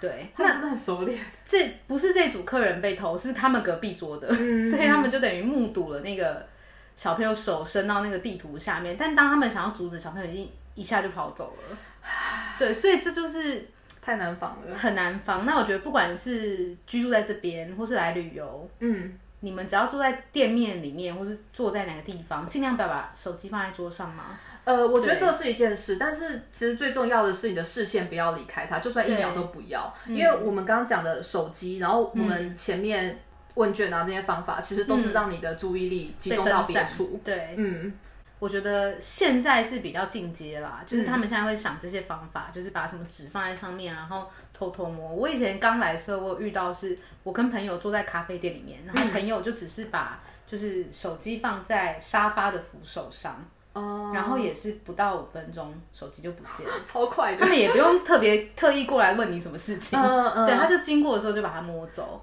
对，他真的很熟练。这不是这组客人被偷，是他们隔壁桌的，嗯所以他们就等于目睹了那个小朋友手伸到那个地图下面，但当他们想要阻止，小朋友已经一下就跑走了。[sighs] 对，所以这就是太难防了。很难防。那我觉得不管是居住在这边，或是来旅游，嗯，你们只要坐在店面里面，或是坐在哪个地方，尽量不要把手机放在桌上嘛。呃，我觉得这是一件事，但是其实最重要的是你的视线不要离开它，就算一秒都不要。因为我们刚刚讲的手机，然后我们前面问卷啊那些方法，其实都是让你的注意力集中到别处。对，嗯，我觉得现在是比较进阶啦，就是他们现在会想这些方法，就是把什么纸放在上面，然后偷偷摸。我以前刚来的时候，我有遇到是我跟朋友坐在咖啡店里面，然后朋友就只是把就是手机放在沙发的扶手上，哦，然后也是不到五分钟，手机就不见了。[laughs] 超快的他。们也不用特别特意过来问你什么事情，嗯嗯对，他就经过的时候就把它摸走。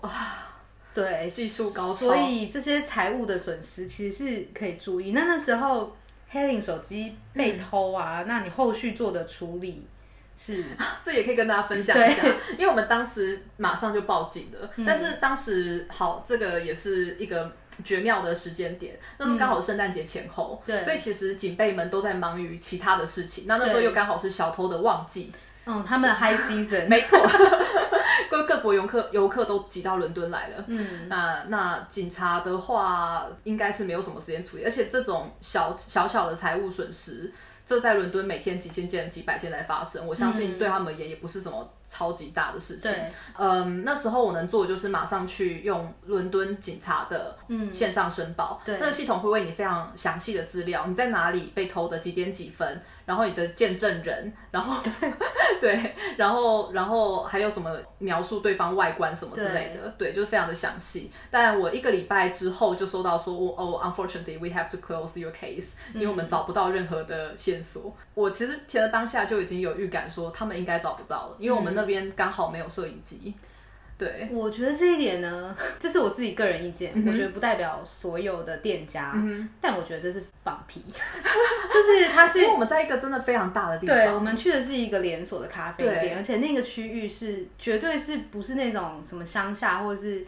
对，技术高超所以这些财务的损失其实是可以注意。那那时候 Helen 手机被偷啊，那你后续做的处理是？[laughs] 这也可以跟大家分享一下，因为我们当时马上就报警了，但是当时好，这个也是一个绝妙的时间点，那么刚好是圣诞节前后，对。所以其实警备们都在忙于其他的事情，那那时候对。又刚好是小偷的旺季，嗯，他们的 high season，[laughs] 没错，各各国游客游客都挤到伦敦来了。嗯，那那警察的话，应该是没有什么时间处理，而且这种小小小的财务损失，这在伦敦每天几千件、几百件在发生，我相信对他们而言也不是什么超级大的事情。对，嗯，那时候我能做的就是马上去用伦敦警察的线上申报，对。那个系统会为你非常详细的资料，你在哪里被偷的，几点几分，然后你的见证人，[laughs] 然后对，[laughs] 然后然后还有什么描述对方外观什么之类的，对，就是非常的详细。但我一个礼拜之后就收到说，哦，unfortunately we have to close your case，、因为我们找不到任何的线索。我其实填了当下就已经有预感说他们应该找不到了，因为我们那边刚好没有摄影机。对，我觉得这一点呢，[laughs] 这是我自己个人意见，嗯我觉得不代表所有的店家，但我觉得这是放屁，[laughs] 就是它是因为我们在一个真的非常大的地方，对，我们去的是一个连锁的咖啡店，而且那个区域是绝对是不是那种什么乡下或者是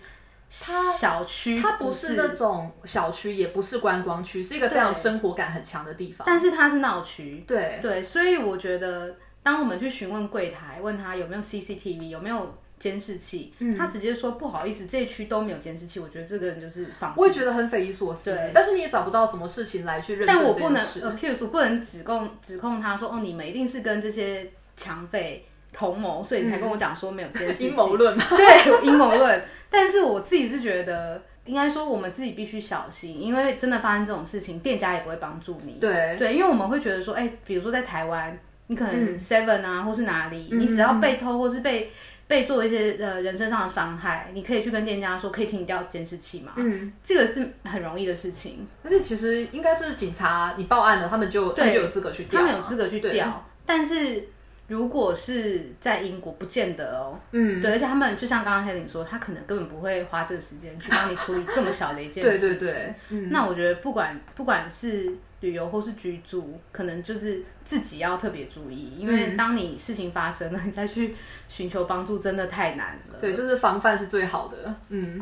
它小区，它不是那种小区，也不是观光区，是一个非常对生活感很强的地方。但是它是闹区，对，对，所以我觉得当我们去询问柜台，问他有没有 CCTV，有没有监视器，嗯他直接说不好意思，这一区都没有监视器，我觉得这个人就是放屁。我也觉得很匪夷所思。对但是你也找不到什么事情来去认证但我不能这件事。呃，譬如说不能指控指控他说哦，你们一定是跟这些抢匪同谋，所以你才跟我讲说没有监视器。[laughs] 阴谋论嘛，对阴谋论。但是我自己是觉得，应该说我们自己必须小心，因为真的发生这种事情，店家也不会帮助你。对对，因为我们会觉得说，哎、比如说在台湾，你可能嗯 Seven 啊，或是哪里，你只要被偷或是被被做一些呃人身上的伤害，你可以去跟店家说，可以请你调监视器嘛。嗯，这个是很容易的事情，但是其实应该是警察你报案了，他们就他们就有资格去调，他们有资格去调。但是如果是在英国，不见得哦。嗯，对，而且他们就像刚刚 Helen 说，他可能根本不会花这个时间去帮你处理这么小的一件事情。[laughs] 对对对，嗯，那我觉得不管不管是旅游或是居住，可能就是自己要特别注意，因嗯为当你事情发生了，你再去寻求帮助，真的太难了。对，就是防范是最好的。嗯，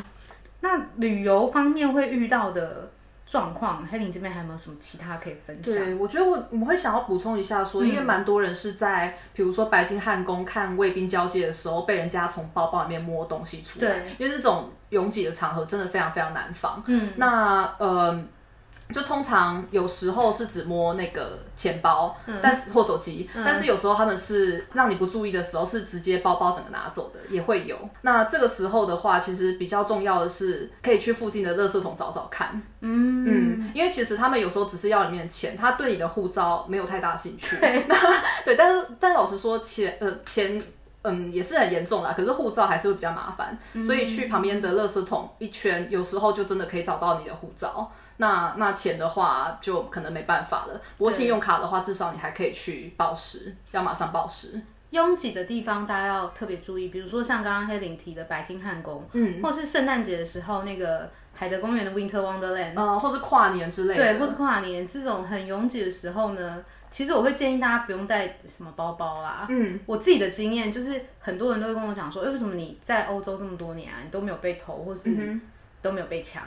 那旅游方面会遇到的状况，黑林这边还有没有什么其他可以分享？对，我觉得我我们会想要补充一下说，因为蛮多人是在比如说白金汉宫看卫兵交接的时候，被人家从包包里面摸东西出来，对，因为这种拥挤的场合真的非常非常难防。嗯，那呃，就通常有时候是只摸那个钱包，但是或手机，但是有时候他们是让你不注意的时候，是直接包包整个拿走的，也会有。那这个时候的话，其实比较重要的是，可以去附近的垃圾桶找找看。嗯嗯，因为其实他们有时候只是要里面的钱，他对你的护照没有太大兴趣。对，[laughs] 对，但是但老实说，钱呃钱。嗯，也是很严重啦。可是护照还是会比较麻烦，所以去旁边的垃圾桶一圈，有时候就真的可以找到你的护照。那那钱的话，就可能没办法了。不过信用卡的话，至少你还可以去报时，要马上报时。拥挤的地方大家要特别注意，比如说像刚刚黑林提的白金汉宫，嗯，或是圣诞节的时候那个海德公园的 Winter Wonderland，呃，或是跨年之类的，对，或是跨年这种很拥挤的时候呢。其实我会建议大家不用带什么包包啦。嗯，我自己的经验就是，很多人都会跟我讲说，哎为什么你在欧洲这么多年啊，你都没有被偷，或是都没有被抢？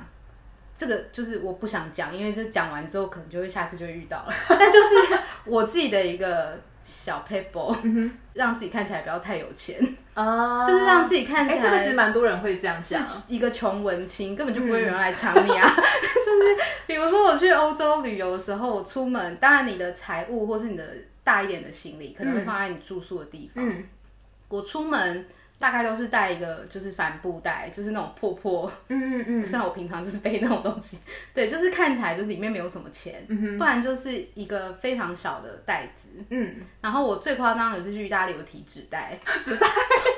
这个就是我不想讲，因为这讲完之后，可能就会下次就会遇到了。[laughs] 但就是我自己的一个。小 paper，让自己看起来不要太有钱啊，就是让自己看起来。这个其实蛮多人会这样想，一个穷文青根本就不会有人来抢你啊。[laughs] 就是比如说我去欧洲旅游的时候，我出门，当然你的财物或是你的大一点的行李可能会放在你住宿的地方。我出门。大概都是带一个就是帆布袋，就是那种破破，嗯嗯嗯，[laughs] 像我平常就是背那种东西，[laughs] 对，就是看起来就是里面没有什么钱，不然就是一个非常小的袋子，嗯，然后我最夸张的是去意大利有提纸袋，[laughs] 纸袋，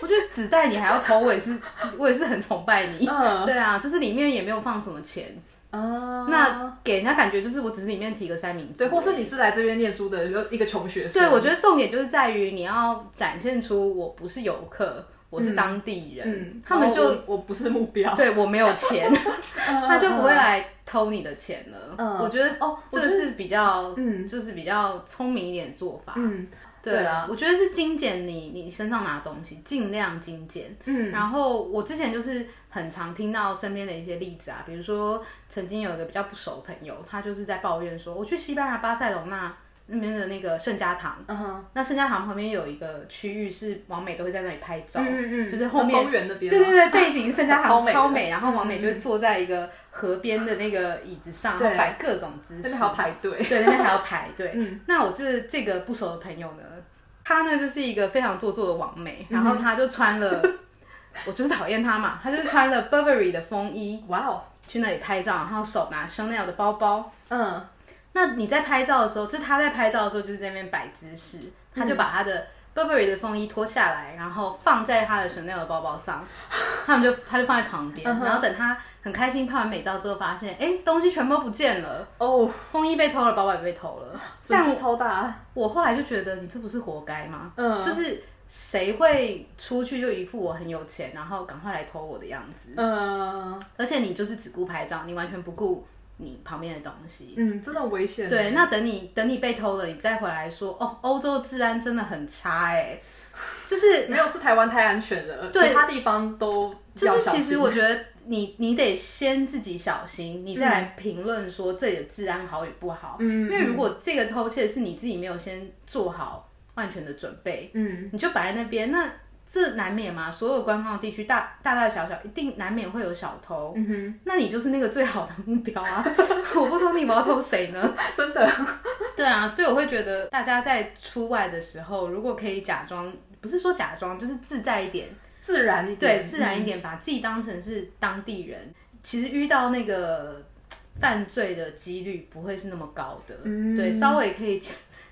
我觉得纸袋你还要偷，我也是，我也是很崇拜你，对啊，就是里面也没有放什么钱。哦，那给人家感觉就是我只是里面提个三明治，对，或是你是来这边念书的一个穷学生。对，我觉得重点就是在于你要展现出我不是游客。我是当地人，他们就我不是目标，对我没有钱，[laughs] 他就不会来偷你的钱了。我觉得哦，这个是比较，嗯，就是比较聪明一点做法。嗯，对啊，我觉得是精简你你身上拿东西，尽量精简。嗯，然后我之前就是很常听到身边的一些例子啊，比如说曾经有一个比较不熟的朋友，他就是在抱怨说，我去西班牙巴塞隆那。那边的那个圣家堂，那圣家堂旁边有一个区域是王美都会在那里拍照，就是后面公园那边，对对对，背景圣家堂 [laughs] 超美，然后王美就会坐在一个河边的那个椅子上，然后摆各种姿势，那边还要排队，对，那边还要排队。[laughs] 嗯。那我这这个不熟的朋友呢，他呢就是一个非常做作的王美，然后他就穿了，[laughs] 我就是讨厌他嘛，他就穿了 Burberry 的风衣，哇哦，去那里拍照，然后手拿 Chanel 的包包，嗯。那你在拍照的时候，就他在拍照的时候，就是在那边摆姿势，他就把他的 Burberry 的风衣脱下来，然后放在他的 Chanel 的包包上，[laughs] 他们就他就放在旁边，然后等他很开心拍完美照之后，发现哎东西全部不见了哦，风衣被偷了，包包也被偷了，损失超大。我后来就觉得你这不是活该吗？嗯，就是谁会出去就一副我很有钱，然后赶快来偷我的样子？嗯，而且你就是只顾拍照，你完全不顾。你旁边的东西，嗯，真的危险。对，那等你等你被偷了，你再回来说，哦，欧洲的治安真的很差，哎，[laughs] 就是没有是台湾太安全了，其他地方都就是其实我觉得你你得先自己小心，你再来评论说这里的治安好与不好。嗯，因为如果这个偷窃是你自己没有先做好万全的准备，嗯，你就摆在那边那。这难免嘛，所有观光地区大大大小小一定难免会有小偷，嗯哼，那你就是那个最好的目标啊！[laughs] 我不偷你，我要偷谁呢？真的，对啊，所以我会觉得大家在出外的时候，如果可以假装，不是说假装，就是自在一点，自然一点，对，自然一点，把自己当成是当地人，其实遇到那个犯罪的几率不会是那么高的，对，稍微可以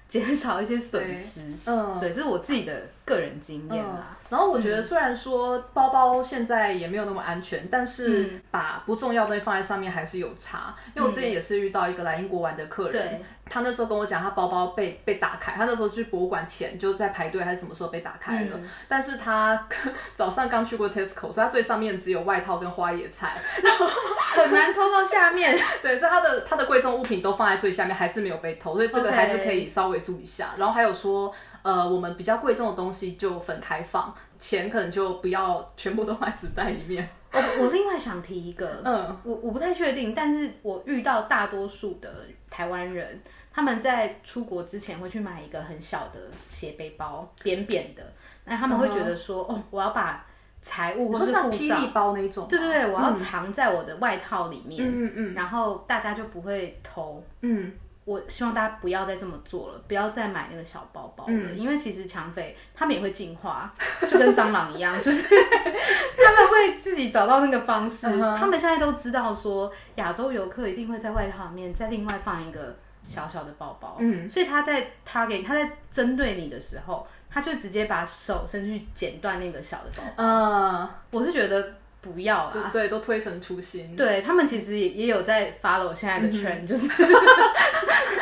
减少一些损失，嗯，对，这是我自己的个人经验啦。然后我觉得，虽然说包包现在也没有那么安全，但是把不重要的东西放在上面还是有差。因为我之前也是遇到一个来英国玩的客人，他那时候跟我讲，他包包被被打开，他那时候去博物馆前就在排队，还是什么时候被打开了？但是他早上刚去过 Tesco，所以他最上面只有外套跟花野菜，[laughs] 然后很难偷到下面。[laughs] 对，所以他的他的贵重物品都放在最下面，还是没有被偷，所以这个还是可以稍微注意一下。然后还有说。呃，我们比较贵重的东西就分开放，钱可能就不要全部都放在纸袋里面。我我另外想提一个，嗯，我我不太确定，但是我遇到大多数的台湾人，他们在出国之前会去买一个很小的斜背包，扁扁的，那他们会觉得说，哦，我要把财务或说是护像霹雳，包那一种吗，对对对，我要嗯。藏在我的外套里面，嗯嗯。然后大家就不会偷。嗯我希望大家不要再这么做了，不要再买那个小包包了，嗯因为其实抢匪他们也会进化，[laughs] 就跟蟑螂一样，就是 [laughs] 他们会自己找到那个方式。他们现在都知道说，亚洲游客一定会在外套里面再另外放一个小小的包包，嗯所以他在 target 他在针对你的时候，他就直接把手伸去剪断那个小的包包。嗯，我是觉得不要啦。对，都推陈出新，对他们其实也也有在 follow 现在的 trend，、就是 [laughs]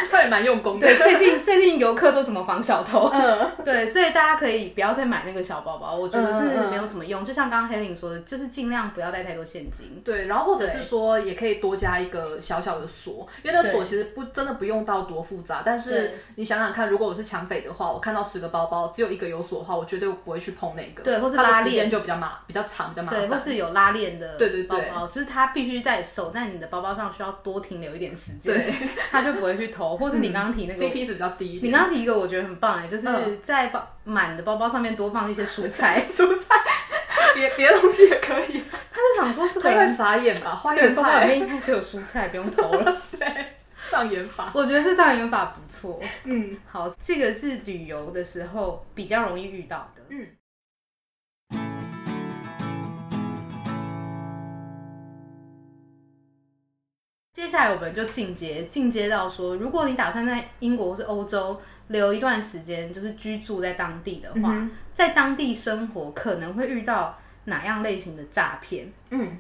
[laughs] 会蛮用功的，对最近最近游客都怎么防小偷，嗯 [laughs] 对，所以大家可以不要再买那个小包包，我觉得是没有什么用。就像刚刚 Helen 说的，就是尽量不要带太多现金。对，然后或者是说，也可以多加一个小小的锁，因为那个锁其实不真的不用到多复杂。但是你想想看，如果我是抢匪的话，我看到十个包包，只有一个有锁的话，我绝对不会去碰那个。对或是拉链时间就比较麻，比较长，比较麻烦对，或。是有拉链的对对对包包，就是它必须在手在你的包包上需要多停留一点时间，对，它就不会去偷。或是你刚刚提那个，CP 值比较低一你点。刚刚提一个，我觉得很棒哎，就是嗯在包满的包包上面多放一些蔬菜，[laughs] 蔬菜，别别的东西也可以。他就想说这个傻眼吧？花园菜，里面应该只有蔬菜，不用投了。[laughs] 对，障眼法。我觉得这障眼法不错。嗯好，这个是旅游的时候比较容易遇到的。嗯。接下来我们就进阶，进阶到说，如果你打算在英国或是欧洲留一段时间，就是居住在当地的话，嗯在当地生活可能会遇到哪样类型的诈骗？嗯，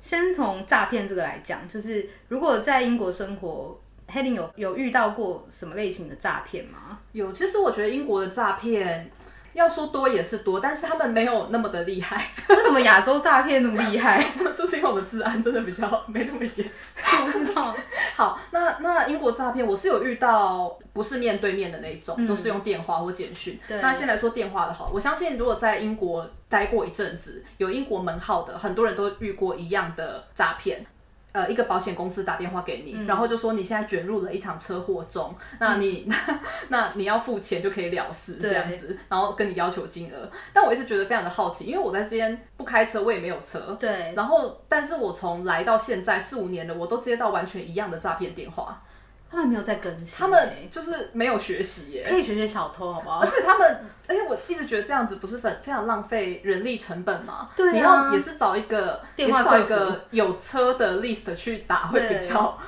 先从诈骗这个来讲，就是如果在英国生活 h e d i n 有有遇到过什么类型的诈骗吗？有。其实我觉得英国的诈骗。要说多也是多，但是他们没有那么的厉害，为什么亚洲诈骗那么厉害？[laughs] 是不是因为我们治安真的比较没那么严？我不知道。[laughs] 好，那那英国诈骗我是有遇到，不是面对面的那种，嗯都是用电话或简讯。那先来说电话的好，我相信如果在英国待过一阵子，有英国门号的，很多人都遇过一样的诈骗。呃，一个保险公司打电话给你，嗯。然后就说你现在卷入了一场车祸中，那你、[laughs] 那你要付钱就可以了事这样子，然后跟你要求金额。但我一直觉得非常的好奇，因为我在这边不开车，我也没有车，对，然后但是我从来到现在四五年了，我都接到完全一样的诈骗电话。他们没有在更新欸，他们就是没有学习耶，可以学学小偷，好不好？而？且他们，而且我一直觉得这样子不是很非常浪费人力成本吗？对啊。你要也是找一个电话找一个有车的 list 去打会比较，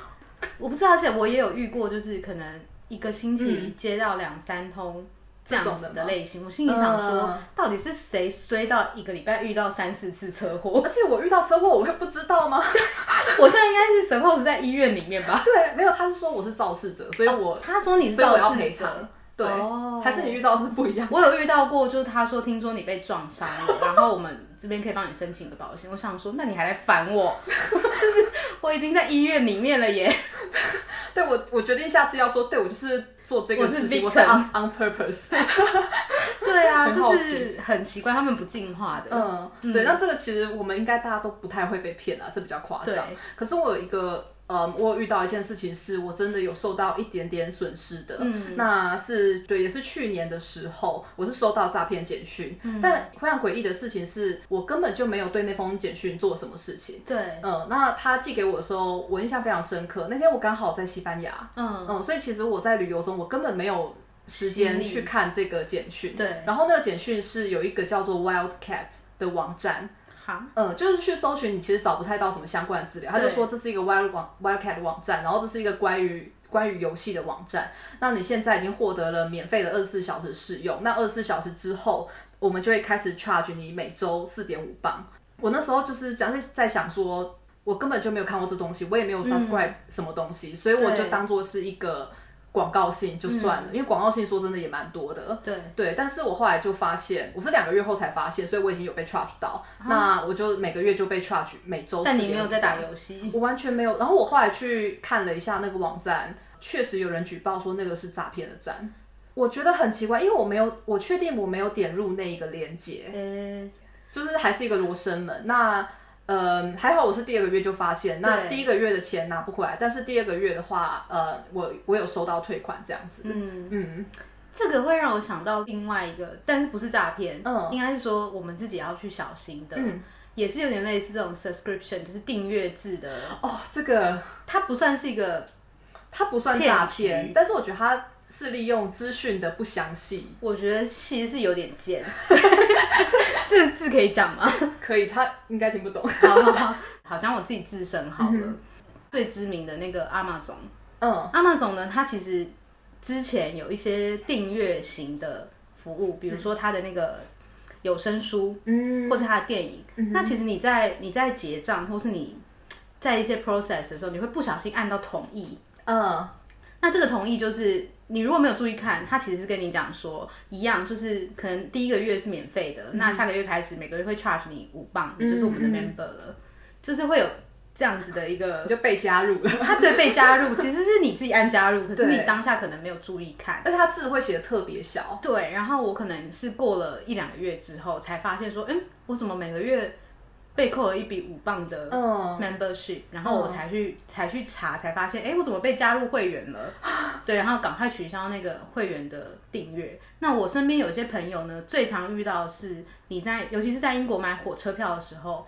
我不知道，而且我也有遇过，就是可能一个星期接到两三通这样子的类型，我心里想说嗯，到底是谁衰到一个礼拜遇到三四次车祸？而且我遇到车祸我会不知道吗？[laughs] 我现在应该是 suppose 在医院里面吧？对，没有，他是说我是肇事者，所以我、他说你是肇事者对，哦还是你遇到的是不一样。我有遇到过，就是他说听说你被撞伤了，然后我们这边可以帮你申请个保险。我想说，那你还来烦我？[laughs] 就是我已经在医院里面了耶。[laughs] 对我，我决定下次要说，对我就是做这个事情，我是 on on purpose。[laughs] 对啊，[laughs] 就是很奇怪，他们不进化的。嗯，对，那这个其实我们应该大家都不太会被骗啊，这比较夸张对。可是我有一个，呃，我有遇到一件事情，是我真的有受到一点点损失的。嗯。那是对，也是去年的时候，我是收到诈骗简讯，嗯。但非常诡异的事情是我根本就没有对那封简讯做什么事情。对，嗯，那他寄给我的时候，我印象非常深刻。那天我刚好在西班牙，嗯，嗯，所以其实我在旅游中，我根本没有时间去看这个简讯。对。然后那个简讯是有一个叫做 Wildcat 的网站，好，嗯，就是去搜寻，你其实找不太到什么相关的资料。他就说这是一个 Wild 网 Wildcat 的网站，然后这是一个关于关于游戏的网站。那你现在已经获得了免费的二十四小时试用，那二十四小时之后，我们就会开始 charge 你每周四点五磅。我那时候就是讲是在想说，我根本就没有看过这东西，我也没有 subscribe 什么东西，所以我就当做是一个广告性就算了，因为广告性说真的也蛮多的。对，对，但是我后来就发现，我是两个月后才发现，所以我已经有被 charge 到，那我就每个月就被 charge 每周。但你没有在打游戏，我完全没有。然后我后来去看了一下那个网站，确实有人举报说那个是诈骗的站。我觉得很奇怪，因为我没有，我确定我没有点入那一个链接，嗯，就是还是一个罗生门。那呃，还好我是第二个月就发现，那第一个月的钱拿不回来，但是第二个月的话，呃，我我有收到退款这样子。嗯，嗯，这个会让我想到另外一个，但是不是诈骗，嗯。应该是说我们自己要去小心的，也是有点类似这种 subscription，就是订阅制的，哦，这个它不算是一个，它不算诈骗但是我觉得它是利用资讯的不详细，我觉得其实是有点贱，这个字可以讲吗？[laughs] 可以，他应该听不懂。好好好，好讲我自己自身好了，最知名的那个 Amazon。嗯 Amazon 呢，它其实之前有一些订阅型的服务，比如说它的那个有声书，嗯或是它的电影。那其实你在你在结账，或是你在一些 process 的时候，你会不小心按到同意。嗯那这个同意就是你如果没有注意看，他其实是跟你讲说一样，就是可能第一个月是免费的，那下个月开始每个月会 charge 你五磅，你就是我们的 member 了，就是会有这样子的一个 [laughs] 你就被加入了，他对被加入，[laughs] 其实是你自己按加入，可是你当下可能没有注意看。而且他字会写的特别小。对，然后我可能是过了一两个月之后才发现说，嗯，我怎么每个月被扣了一笔五磅的嗯 membership，、然后我才去才去查，才发现，哎，我怎么被加入会员了？[laughs] 对，然后赶快取消那个会员的订阅。那我身边有些朋友呢，最常遇到的是你在，尤其是在英国买火车票的时候，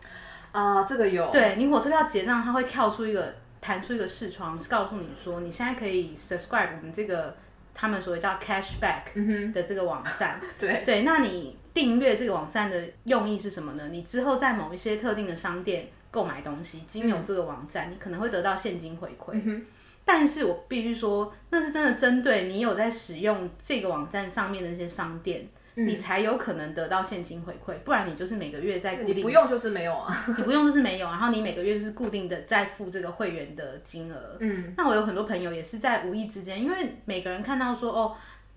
啊，这个有。对你火车票结账，它会跳出一个弹出一个视窗，告诉你说你现在可以 subscribe 我们这个他们所谓叫 cashback 的这个网站。[laughs] 对，对，那你订阅这个网站的用意是什么呢？你之后在某一些特定的商店购买东西，经由这个网站，你可能会得到现金回馈。但是我必须说，那是真的针对你有在使用这个网站上面的一些商店，你才有可能得到现金回馈，不然你就是每个月在固定你不用就是没有啊。[laughs] 你不用就是没有，然后你每个月就是固定的在付这个会员的金额。嗯，那我有很多朋友也是在无意之间，因为每个人看到说哦，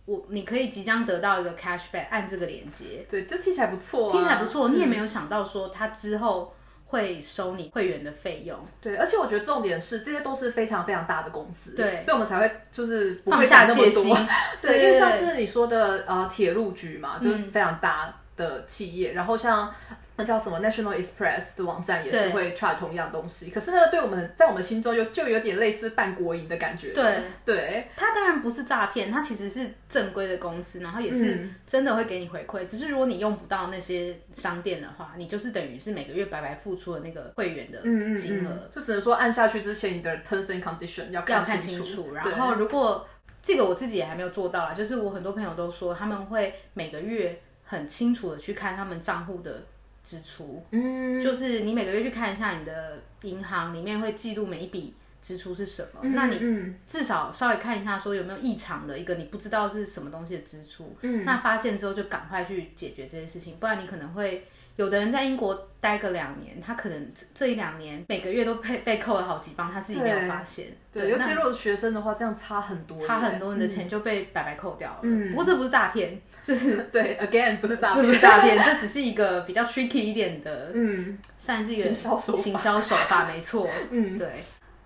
我你可以即将得到一个 cashback，按这个链接，对，这听起来不错啊。听起来不错，你也没有想到说他之后会收你会员的费用，对，而且我觉得重点是这些都是非常非常大的公司，对。所以我们才会就是不会下想那么多。[laughs] 对，对因为像是你说的呃铁路局嘛，就是非常大的企业，然后像那叫什么 National Express 的网站也是对会 try 同样东西，可是呢，对我们在我们心中就就有点类似办国营的感觉。对对，它当然不是诈骗，它其实是正规的公司，然后也是嗯真的会给你回馈。只是如果你用不到那些商店的话，你就是等于是每个月白白付出了那个会员的金额。嗯，就只能说按下去之前，你的 terms and condition 要要看看清楚。楚。然后如果这个我自己也还没有做到啦，就是我很多朋友都说他们会每个月很清楚的去看他们账户的支出，嗯，就是你每个月去看一下你的银行里面会记录每一笔支出是什么，嗯那你嗯。至少稍微看一下说有没有异常的一个你不知道是什么东西的支出，嗯。那发现之后就赶快去解决这些事情，不然你可能会。有的人在英国待个两年，他可能这这一两年每个月都被被扣了好几磅，他自己没有对发现。对，尤其如果是学生的话，这样差很多，差很多，你的钱就被白白扣掉了。嗯不过这不是诈骗，就是 [laughs] 对，again 不是诈骗这不，是诈骗，这只是一个比较 tricky 一点的，嗯算是一个行销手法行销手法，没错。嗯，对。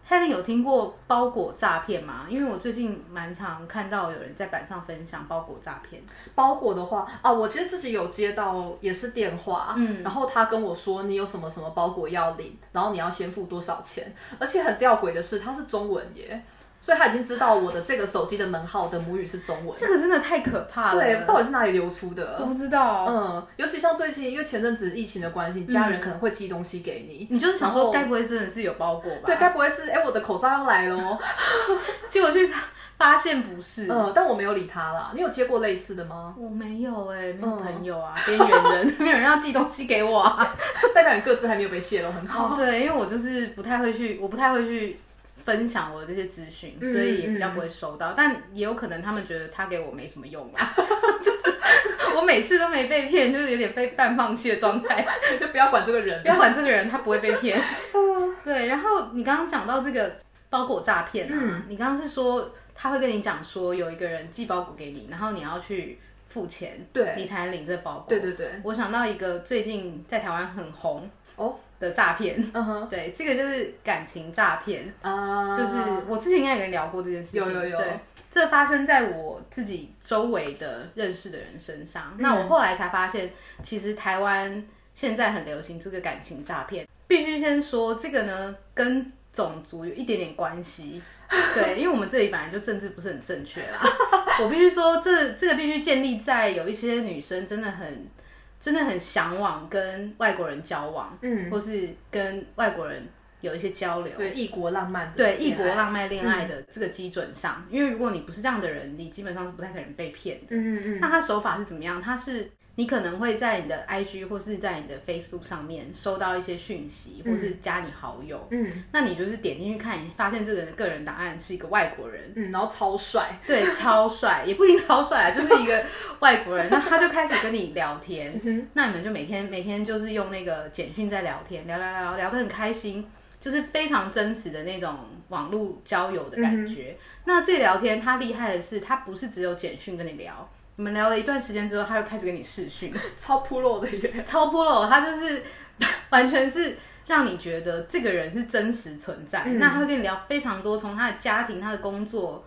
Helen 有听过包裹诈骗吗？因为我最近蛮常看到有人在板上分享包裹诈骗。包裹的话啊，我其实自己有接到也是电话，嗯，然后他跟我说你有什么什么包裹要领，然后你要先付多少钱，而且很吊诡的是他是中文耶，所以他已经知道我的这个手机的门号的母语是中文，这个真的太可怕了。对，到底是哪里流出的？我不知道。嗯，尤其像最近，因为前阵子疫情的关系，家人可能会寄东西给你，你就是想说，该不会真的是有包裹吧？对，该不会是哎、我的口罩要来了哦？[laughs] 结果去发现不是。嗯，但我没有理他啦。你有接过类似的吗？我没有哎、没有朋友啊，边缘人，没有人要寄东西给我啊。[laughs] 代表你各自还没有被泄露，很好。哦，对，因为我就是不太会去，我不太会去分享我的这些资讯，所以也比较不会收到。但也有可能他们觉得他给我没什么用啊，[laughs] 就是我每次都没被骗，就是有点被半放弃的状态。[laughs] 就不要管这个人不。要管这个人，他不会被骗。[laughs] 对，然后你刚刚讲到这个包裹诈骗啊，你刚刚是说他会跟你讲说有一个人寄包裹给你，然后你要去付钱，对你才能领这包裹。对对对，我想到一个最近在台湾很红哦的诈骗，嗯哼对，这个就是感情诈骗，啊，就是我之前应该有跟你聊过这件事情，有有有对。这发生在我自己周围的认识的人身上。嗯那我后来才发现，其实台湾现在很流行这个感情诈骗。必须先说，这个呢跟种族有一点点关系。[laughs] 对，因为我们这里本来就政治不是很正确啦。我必须说，这这个必须建立在有一些女生真的很真的很向往跟外国人交往，嗯，或是跟外国人有一些交流，对异国浪漫，对异国浪漫恋爱的这个基准上，因为如果你不是这样的人，你基本上是不太可能被骗的。嗯嗯嗯。那他手法是怎么样？他是。你可能会在你的 IG 或是在你的 Facebook 上面收到一些讯息，或是加你好友。嗯，那你就是点进去看，发现这个人的个人档案是一个外国人。嗯，然后超帅。对，超帅，[laughs] 也不一定超帅啊，就是一个外国人。那他就开始跟你聊天。嗯，那你们就每天每天就是用那个简讯在聊天，聊聊聊聊得很开心，就是非常真实的那种网络交友的感觉。那这聊天他厉害的是，他不是只有简讯跟你聊。你们聊了一段时间之后，他又开始跟你视讯，[laughs] 超 pro 的耶，超 pro，他就是 [laughs] 完全是让你觉得这个人是真实存在。那他会跟你聊非常多，从他的家庭、他的工作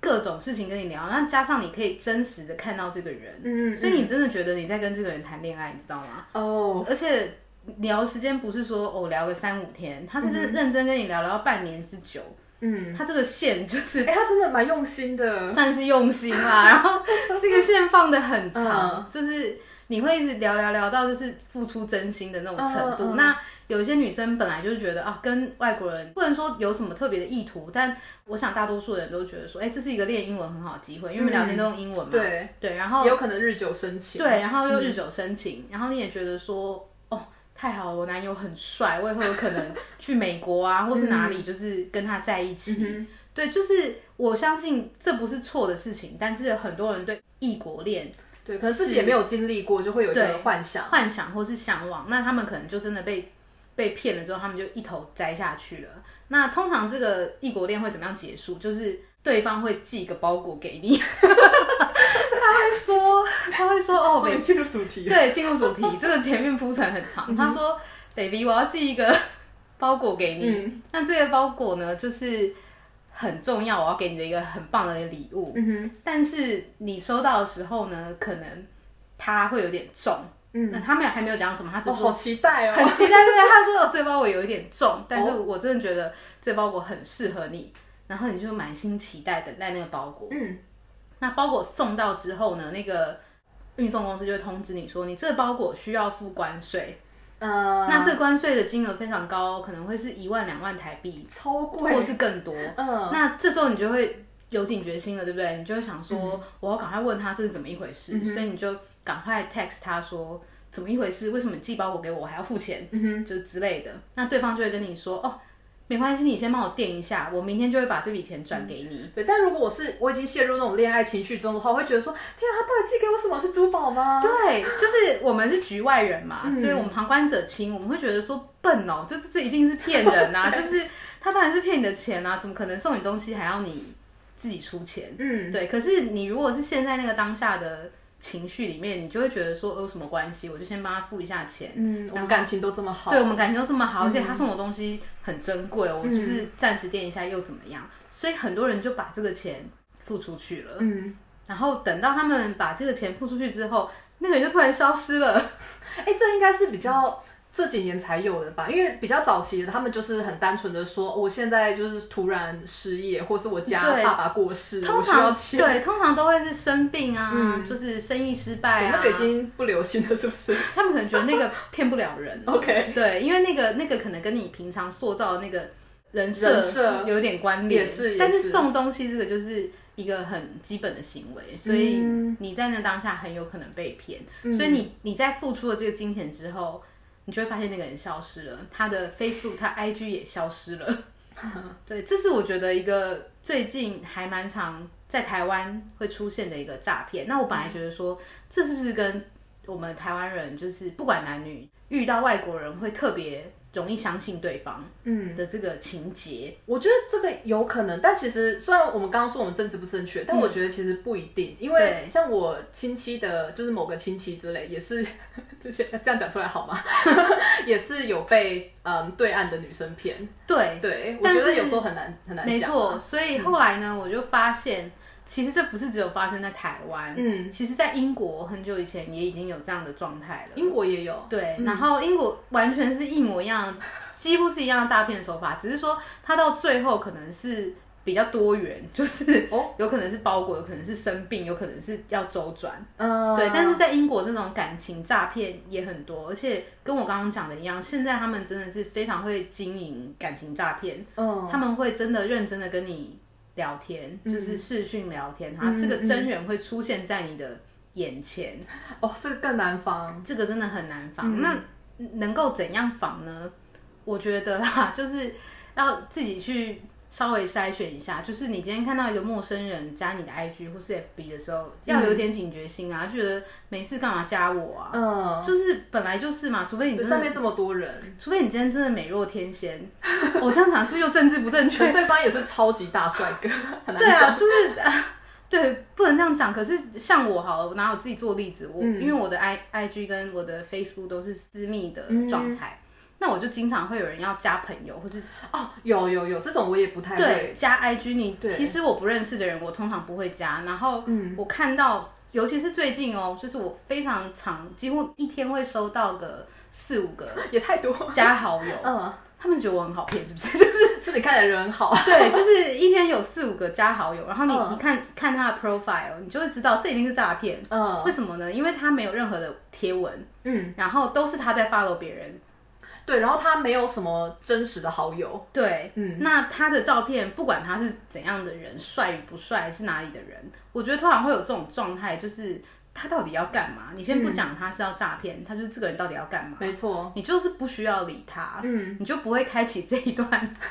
各种事情跟你聊，那加上你可以真实的看到这个人，嗯，所以你真的觉得你在跟这个人谈恋爱，你知道吗？哦，而且聊时间不是说哦聊个三五天，他是真认真跟你聊聊半年之久。嗯，他这个线就是，哎，他真的蛮用心的，算是用心啦。然后 [laughs] 这个线放的很长，就是你会一直聊聊聊到就是付出真心的那种程度。那有一些女生本来就是觉得啊，跟外国人不能说有什么特别的意图，但我想大多数人都觉得说，哎，这是一个练英文很好的机会，因为聊天都用英文嘛。对对，然后有可能日久生情。对，然后又日久生情，然后你也觉得说。太好了，我男友很帅，我以后有可能去美国啊，或是哪里，[laughs] 就是跟他在一起。对，就是我相信这不是错的事情，但是很多人对异国恋，对，可是自己也没有经历过，就会有一个幻想、幻想或是向往，那他们可能就真的被被骗了之后，他们就一头栽下去了。那通常这个异国恋会怎么样结束？就是对方会寄一个包裹给你。[laughs] 他会说，他会说，哦，进入主题，对，进入主题，[laughs] 这个前面铺陈很长。他说，baby，我要寄一个包裹给你，那这个包裹呢，就是很重要，我要给你的一个很棒的礼物。嗯哼，但是你收到的时候呢，可能它会有点重。嗯，那他们还没有讲什么，他只说好期待哦，很期待。[laughs] 对，他说，哦，这个包裹有一点重，但是我真的觉得这个包裹很适合你，然后你就满心期待等待那个包裹。嗯。那包裹送到之后呢？那个运送公司就会通知你说，你这个包裹需要付关税。嗯，那这关税的金额非常高，可能会是一万两万台币，超贵，或是更多。嗯，那这时候你就会有警觉心了，对不对？你就会想说，我要赶快问他这是怎么一回事，所以你就赶快 text 他说怎么一回事？为什么寄包裹给我还要付钱？嗯，就之类的。那对方就会跟你说，哦。没关系，你先帮我垫一下，我明天就会把这笔钱转给你。对，但如果我是我已经陷入那种恋爱情绪中的话，我会觉得说，天啊，他到底寄给我什么？是珠宝吗？对，就是我们是局外人嘛，所以我们旁观者清，我们会觉得说笨哦，就是这一定是骗人啊，[laughs] 就是他当然是骗你的钱啊，怎么可能送你东西还要你自己出钱？嗯，对。可是你如果是现在那个当下的。情绪里面，你就会觉得说有什么关系，我就先帮他付一下钱。嗯，我们感情都这么好，对我们感情都这么好，而且他送我东西很珍贵，我就是暂时垫一下又怎么样？所以很多人就把这个钱付出去了。嗯，然后等到他们把这个钱付出去之后，那个人就突然消失了。[laughs] 哎，这应该是比较。这几年才有的吧，因为比较早期的，他们就是很单纯的说，我现在就是突然失业，或是我家爸爸过世，通常对，通常都会是生病啊，就是生意失败啊，那个已经不流行了，是不是？他们可能觉得那个骗不了人。[laughs] OK，对，因为那个那个可能跟你平常塑造的那个人设有点关联，也是，但是送东西这个就是一个很基本的行为，所以你在那当下很有可能被骗，所以你你在付出了这个金钱之后。你就会发现那个人消失了，他的 Facebook、他 IG 也消失了。[laughs] 对，这是我觉得一个最近还蛮常在台湾会出现的一个诈骗。那我本来觉得说，这是不是跟我们台湾人就是不管男女遇到外国人会特别。容易相信对方，嗯的这个情节，我觉得这个有可能，但其实虽然我们刚刚说我们政治不正确，但我觉得其实不一定，因为像我亲戚的，就是某个亲戚之类，也是这些 [laughs] 这样讲出来好吗？[laughs] 也是有被嗯对岸的女生骗，对对，我觉得有时候很难很难讲。没错，所以后来呢，我就发现。其实这不是只有发生在台湾，嗯，其实在英国很久以前也已经有这样的状态了。英国也有，对，然后英国完全是一模一样，几乎是一样的诈骗手法，只是说它到最后可能是比较多元，就是哦，有可能是包裹，有可能是生病，有可能是要周转，嗯，对。但是在英国这种感情诈骗也很多，而且跟我刚刚讲的一样，现在他们真的是非常会经营感情诈骗，嗯，他们会真的认真的跟你聊天，就是视讯聊天，哈这个真人会出现在你的眼前，哦，这个更难防，这个真的很难防。那能够怎样防呢？我觉得哈，就是要自己去。稍微筛选一下，就是你今天看到一个陌生人加你的 IG 或是 FB 的时候，要有点警觉心啊，觉得没事干嘛加我啊？嗯，就是本来就是嘛，除非你上面这么多人，除非你今天真的美若天仙。[laughs] 我这样讲是不是又政治不正确？[laughs] 对方也是超级大帅哥，[laughs] 对啊，就是啊，对，不能这样讲。可是像我好了，我拿我自己做例子，我因为我的 I IG 跟我的 Facebook 都是私密的状态。那我就经常会有人要加朋友，或是哦，有有有这种我也不太对加 IG 你，其实我不认识的人，我通常不会加。然后我看到，尤其是最近哦，就是我非常常，几乎一天会收到个四五个，[laughs] 也太多加好友。嗯，他们觉得我很好骗，是不是？[laughs] 就是就你看起来人很好。[laughs] 对，就是一天有四五个加好友，然后你你看看他的 profile，你就会知道这一定是诈骗。嗯，为什么呢？因为他没有任何的贴文，嗯，然后都是他在 follow 别人。对，然后他没有什么真实的好友。对，嗯，那他的照片，不管他是怎样的人，帅与不帅，是哪里的人，我觉得通常会有这种状态，就是他到底要干嘛？你先不讲他是要诈骗，他就是这个人到底要干嘛？没错，你就是不需要理他，嗯，你就不会开启这一段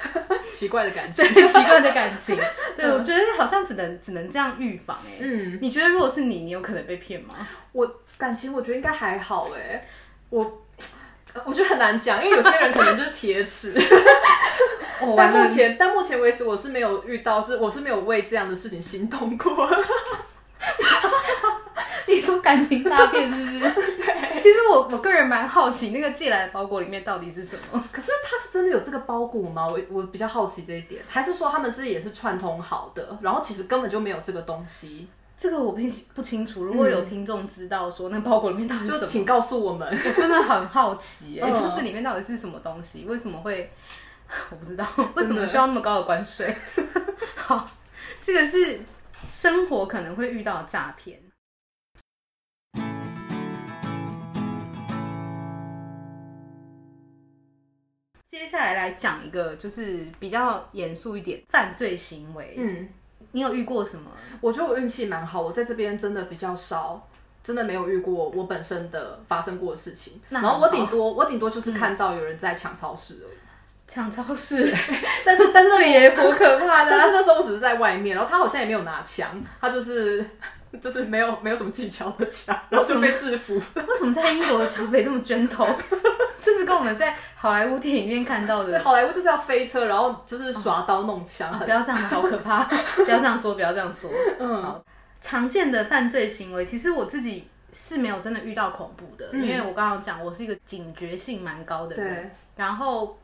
[laughs] 奇怪的感情，[laughs] 对，奇怪的感情。[laughs] 对，我觉得好像只能只能这样预防，哎，嗯，你觉得如果是你，你有可能被骗吗？我感情我觉得应该还好，哎，我。我觉得很难讲，因为有些人可能就是铁齿。[laughs] [laughs] 但目前，但目前为止，我是没有遇到，就是我是没有为这样的事情心动过。[laughs] 你说感情诈骗是不是？对。其实我我个人蛮好奇，那个寄来的包裹里面到底是什么？可是他是真的有这个包裹吗？我我比较好奇这一点，还是说他们是也是串通好的，然后其实根本就没有这个东西？这个我不不清楚，如果有听众知道说那包裹里面到底是什么，请告诉我们。[laughs] 我真的很好奇，哎，就是里面到底是什么东西？为什么会？[laughs] 我不知道为什么需要那么高的关税。[laughs] 好，这个是生活可能会遇到的诈骗。接下来来讲一个，就是比较严肃一点犯罪行为。嗯。你有遇过什么？我觉得我运气蛮好，我在这边真的比较少，真的没有遇过我本身的发生过的事情。然后我顶多我顶多就是看到有人在抢超市而已。抢超市，[laughs] 但是但是这也很可怕的。[laughs] 但是那时候我只是在外面，然后他好像也没有拿枪，他就是就是没有没有什么技巧的枪，然后就被制服。[laughs] 为什么在英国的抢匪这么卷头？[laughs] 就是跟我们在好莱坞电影里面看到的，好莱坞就是要飞车，然后就是耍刀弄枪，不要这样，好可怕！[laughs] 不要这样说，不要这样说。嗯，常见的犯罪行为，其实我自己是没有真的遇到恐怖的，因为我刚刚讲，我是一个警觉性蛮高的人。然后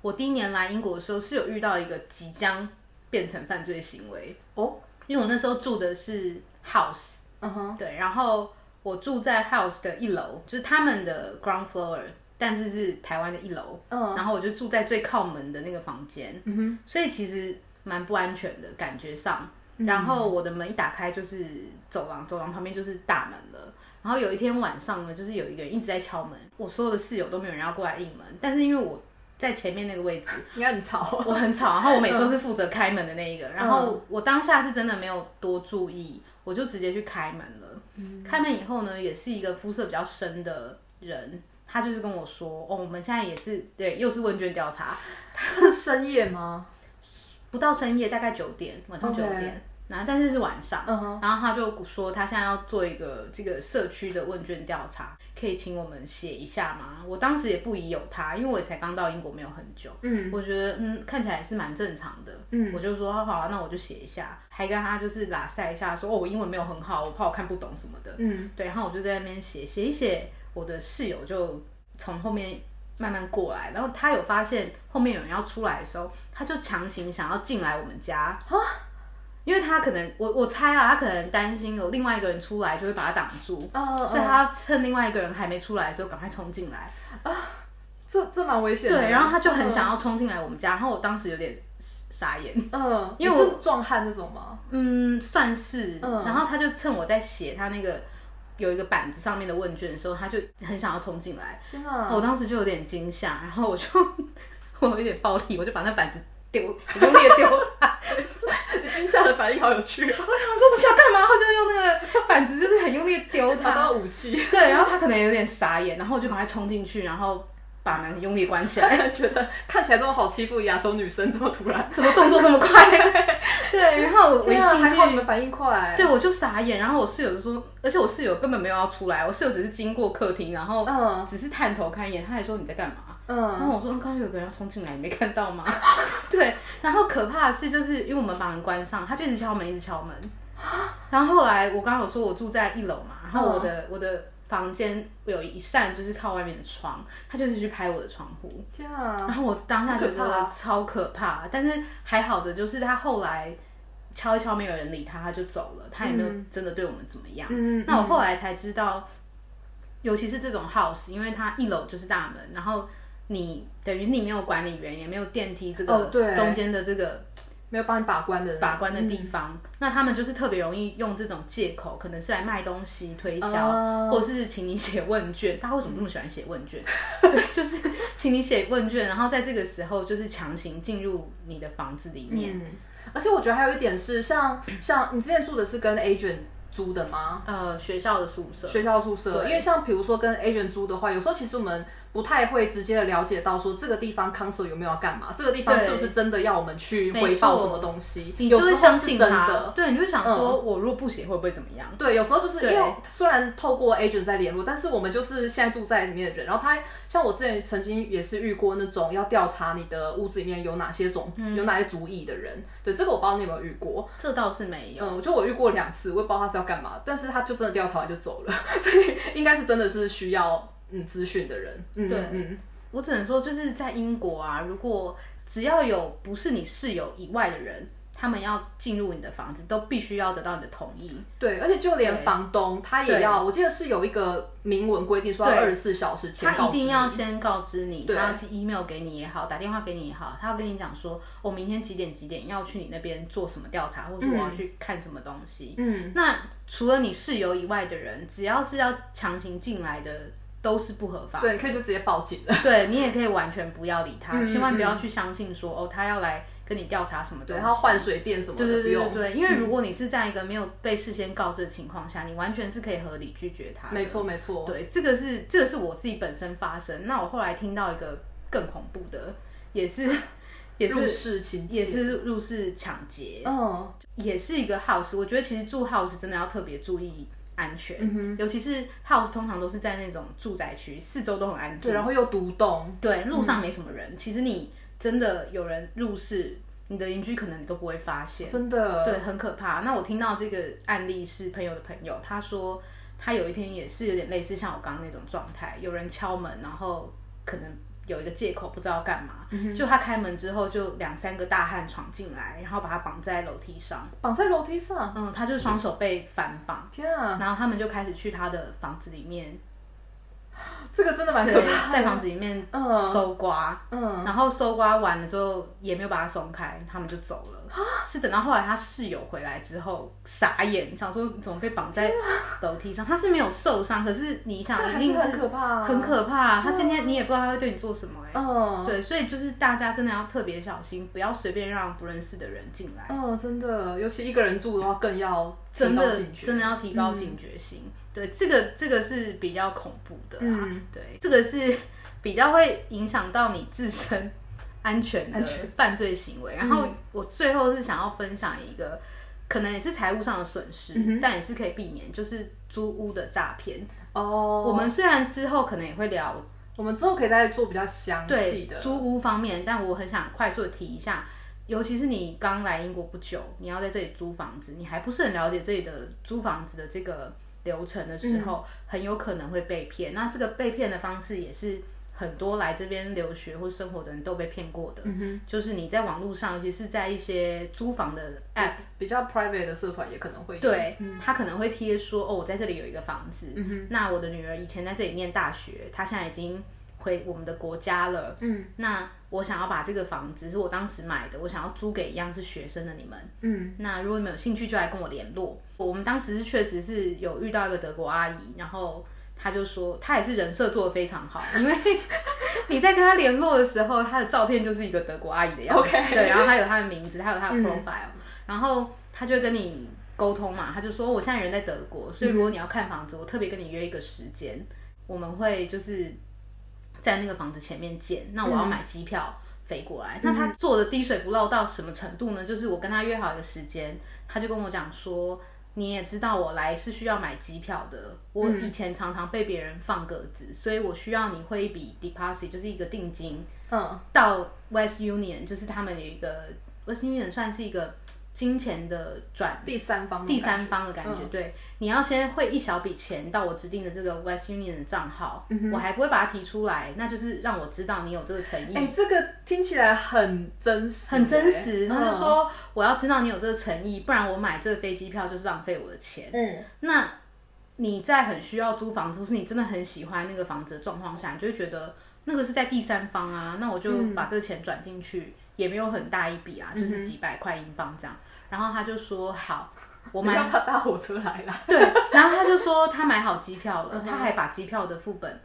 我第一年来英国的时候，是有遇到一个即将变成犯罪行为哦，因为我那时候住的是 house，嗯哼，对，然后我住在 house 的一楼，就是他们的 ground floor。但是是台湾的一楼，嗯然后我就住在最靠门的那个房间，嗯哼所以其实蛮不安全的感觉上。然后我的门一打开就是走廊，走廊旁边就是大门了。然后有一天晚上呢，就是有一个人一直在敲门，我所有的室友都没有人要过来应门，但是因为我在前面那个位置，应该很吵，我很吵。然后我每次都是负责开门的那一个，然后我当下是真的没有多注意，我就直接去开门了。开门以后呢，也是一个肤色比较深的人。他就是跟我说，哦，我们现在也是对，又是问卷调查。他是深夜吗？不到深夜，大概九点，晚上九点。然后但是是晚上，然后他就说他现在要做一个这个社区的问卷调查，可以请我们写一下吗？我当时也不疑有他，因为我也才刚到英国没有很久。嗯，我觉得嗯看起来是蛮正常的。嗯，我就说好，那我就写一下，还跟他就是拉塞一下，说哦我英文没有很好，我怕我看不懂什么的。嗯，对，然后我就在那边写写一写。我的室友就从后面慢慢过来，然后他有发现后面有人要出来的时候，他就强行想要进来我们家啊，因为他可能我我猜啊，他可能担心有另外一个人出来就会把他挡住，所以他趁另外一个人还没出来的时候赶快冲进来啊，[laughs] 这这蛮危险的。对，然后他就很想要冲进来我们家，然后我当时有点傻眼。嗯，因为是壮汉那种吗？嗯，算是。嗯然后他就趁我在写他那个有一个板子上面的问卷的时候，他就很想要冲进来。我当时就有点惊吓，然后我就 [laughs] 我有点暴力，我就把那板子丢，很用力的丢他。你 [laughs] 惊吓的反应好有趣哦，我想说你想干嘛？然后就用那个板子，就是很用力的丢找到他。武器，[laughs] 对，然后他可能有点傻眼，然后我就赶快冲进去，然后把门用力关起来。[laughs] 觉得看起来这么好欺负的亚洲女生，这么突然，怎么动作这么快？对，然后我一进还好你们，反应快，对，我就傻眼。然后我室友就说，而且我室友根本没有要出来，我室友只是经过客厅，然后嗯只是探头看一眼，他还说你在干嘛？嗯然后嗯，我说，嗯刚刚有个人要冲进来，你没看到吗？[laughs] 对，然后可怕的是，就是因为我们把门关上，他就一直敲门，一直敲门。然后后来我刚刚有说我住在一楼嘛，然后我的、我的房间有一扇就是靠外面的窗，他就是去拍我的窗户。天啊然，后我当下觉好可怕得超可怕，但是还好的就是他后来敲一敲，没有人理他，他就走了，他也没有真的对我们怎么样。嗯那我后来才知道，尤其是这种 house，因为它一楼就是大门，然后你等于你没有管理员，也没有电梯这个哦对中间的这个没有帮你把关的人把关的地方，那他们就是特别容易用这种借口，可能是来卖东西推销，哦或者是请你写问卷。他为什么那么喜欢写问卷？对，[laughs] [laughs] 就是请你写问卷，然后在这个时候就是强行进入你的房子里面。嗯，而且我觉得还有一点是，像像你之前住的是跟 agent 租的吗？呃，学校的宿舍，学校宿舍，因为像比如说跟 agent 租的话，有时候其实我们不太会直接的了解到说这个地方 council 有没有要干嘛，这个地方是不是真的要我们去没回报什么东西，你就有时候是真的。对，你就会想说，我如果不写会不会怎么样？对，有时候就是因对为虽然透过 agent 在联络，但是我们就是现在住在里面的人，然后他像我之前曾经也是遇过那种要调查你的屋子里面有哪些种、有哪些族裔的人，对这个我不知道你有没有遇过，这倒是没有。嗯，就我遇过两次，我也不知道他是要干嘛，但是他就真的调查完就走了，[laughs] 所以应该是真的是需要嗯资讯的人，嗯对。嗯我只能说，就是在英国啊，如果只要有不是你室友以外的人，他们要进入你的房子，都必须要得到你的同意。对，而且就连房东他也要，我记得是有一个明文规定说二十四小时前他一定要先告知你，他对要寄 email 给你也好，打电话给你也好，他要跟你讲说，我明天几点几点要去你那边做什么调查，或者我要去看什么东西。嗯，那除了你室友以外的人，只要是要强行进来的，都是不合法。对，你可以就直接报警了。[laughs] 对你也可以完全不要理他，嗯千万不要去相信说哦，他要来跟你调查什么东对，西。他要换水电什么的，对对。对对对，因为如果你是在一个没有被事先告知的情况下，你完全是可以合理拒绝他的。没错没错。对，这个是这个是我自己本身发生。那我后来听到一个更恐怖的，也是 [laughs] 也入是室情也是入室抢劫，嗯，也是一个 house。我觉得其实住 house 真的要特别注意安全，嗯尤其是 house 通常都是在那种住宅区，四周都很安静对，，然后又独栋，对，路上没什么人。其实你真的有人入室，你的邻居可能你都不会发现。真的。对，很可怕。那我听到这个案例是朋友的朋友，他说他有一天也是有点类似像我刚刚那种状态，有人敲门，然后可能有一个借口不知道干嘛，嗯就他开门之后就两三个大汉闯进来，然后把他绑在楼梯上，绑在楼梯上，嗯，他就双手被反绑，天啊，然后他们就开始去他的房子里面，这个真的蛮可对，怕的。在房子里面嗯。搜刮，嗯，然后搜刮完了之后也没有把他松开，他们就走了。是等到后来他室友回来之后傻眼，想说怎么被绑在楼梯上？他是没有受伤，可是你想一定是很可怕啊很可怕。他今天你也不知道他会对你做什么哎、嗯，对，所以就是大家真的要特别小心，不要随便让不认识的人进来。嗯，真的，尤其一个人住的话，更要真的。真的要提高警觉性。对，这个这个是比较恐怖的啦。嗯对，这个是比较会影响到你自身安全的犯罪行为。然后嗯我最后是想要分享一个，可能也是财务上的损失，嗯但也是可以避免，就是租屋的诈骗。哦，我们虽然之后可能也会聊我们之后可以再做比较详细的。租屋方面，但我很想快速的提一下，尤其是你刚来英国不久，你要在这里租房子，你还不是很了解这里的租房子的这个流程的时候，很有可能会被骗。那这个被骗的方式也是很多来这边留学或生活的人都被骗过的，嗯就是你在网络上，尤其是在一些租房的 app。比较 private 的社团也可能会有。对，他可能会贴说，哦，我在这里有一个房子，嗯那我的女儿以前在这里念大学，她现在已经回我们的国家了，嗯那我想要把这个房子是我当时买的，我想要租给一样是学生的你们。嗯那如果你们有兴趣，就来跟我联络。我们当时是确实是有遇到一个德国阿姨，然后她就说他也是人设做的非常好，因为 [laughs] 你在跟他联络的时候，他的照片就是一个德国阿姨的样子。[laughs] 对，然后他有他的名字，他有他的嗯。profile，、然后他就会跟你沟通嘛，他就说我现在人在德国，所以如果你要看房子，我特别跟你约一个时间，我们会就是在那个房子前面见，那我要买机票。飞过来，那他做的滴水不漏到什么程度呢？就是我跟他约好一个时间，他就跟我讲说，你也知道我来是需要买机票的，我以前常常被别人放鸽子，所以我需要你汇一笔 deposit，就是一个定金嗯。到 West Union，就是他们有一个 West Union 算是一个金钱的转第三方的第三方的感觉，嗯。对，你要先汇一小笔钱到我指定的这个 West Union 的账号，嗯我还不会把它提出来，那就是让我知道你有这个诚意。哎、这个听起来很真实，很真实，哎他就，说我要知道你有这个诚意，不然我买这个飞机票就是浪费我的钱。嗯。那你在很需要租房子，或是你真的很喜欢那个房子的状况下，你就会觉得那个是在第三方啊，那我就嗯。把这个钱转进去，也没有很大一笔啊，就是几百块英镑这样。然后他就说好，我 [laughs] 我买他搭火车来了，[laughs] 对，然后他就说他买好机票了，他还把机票的副本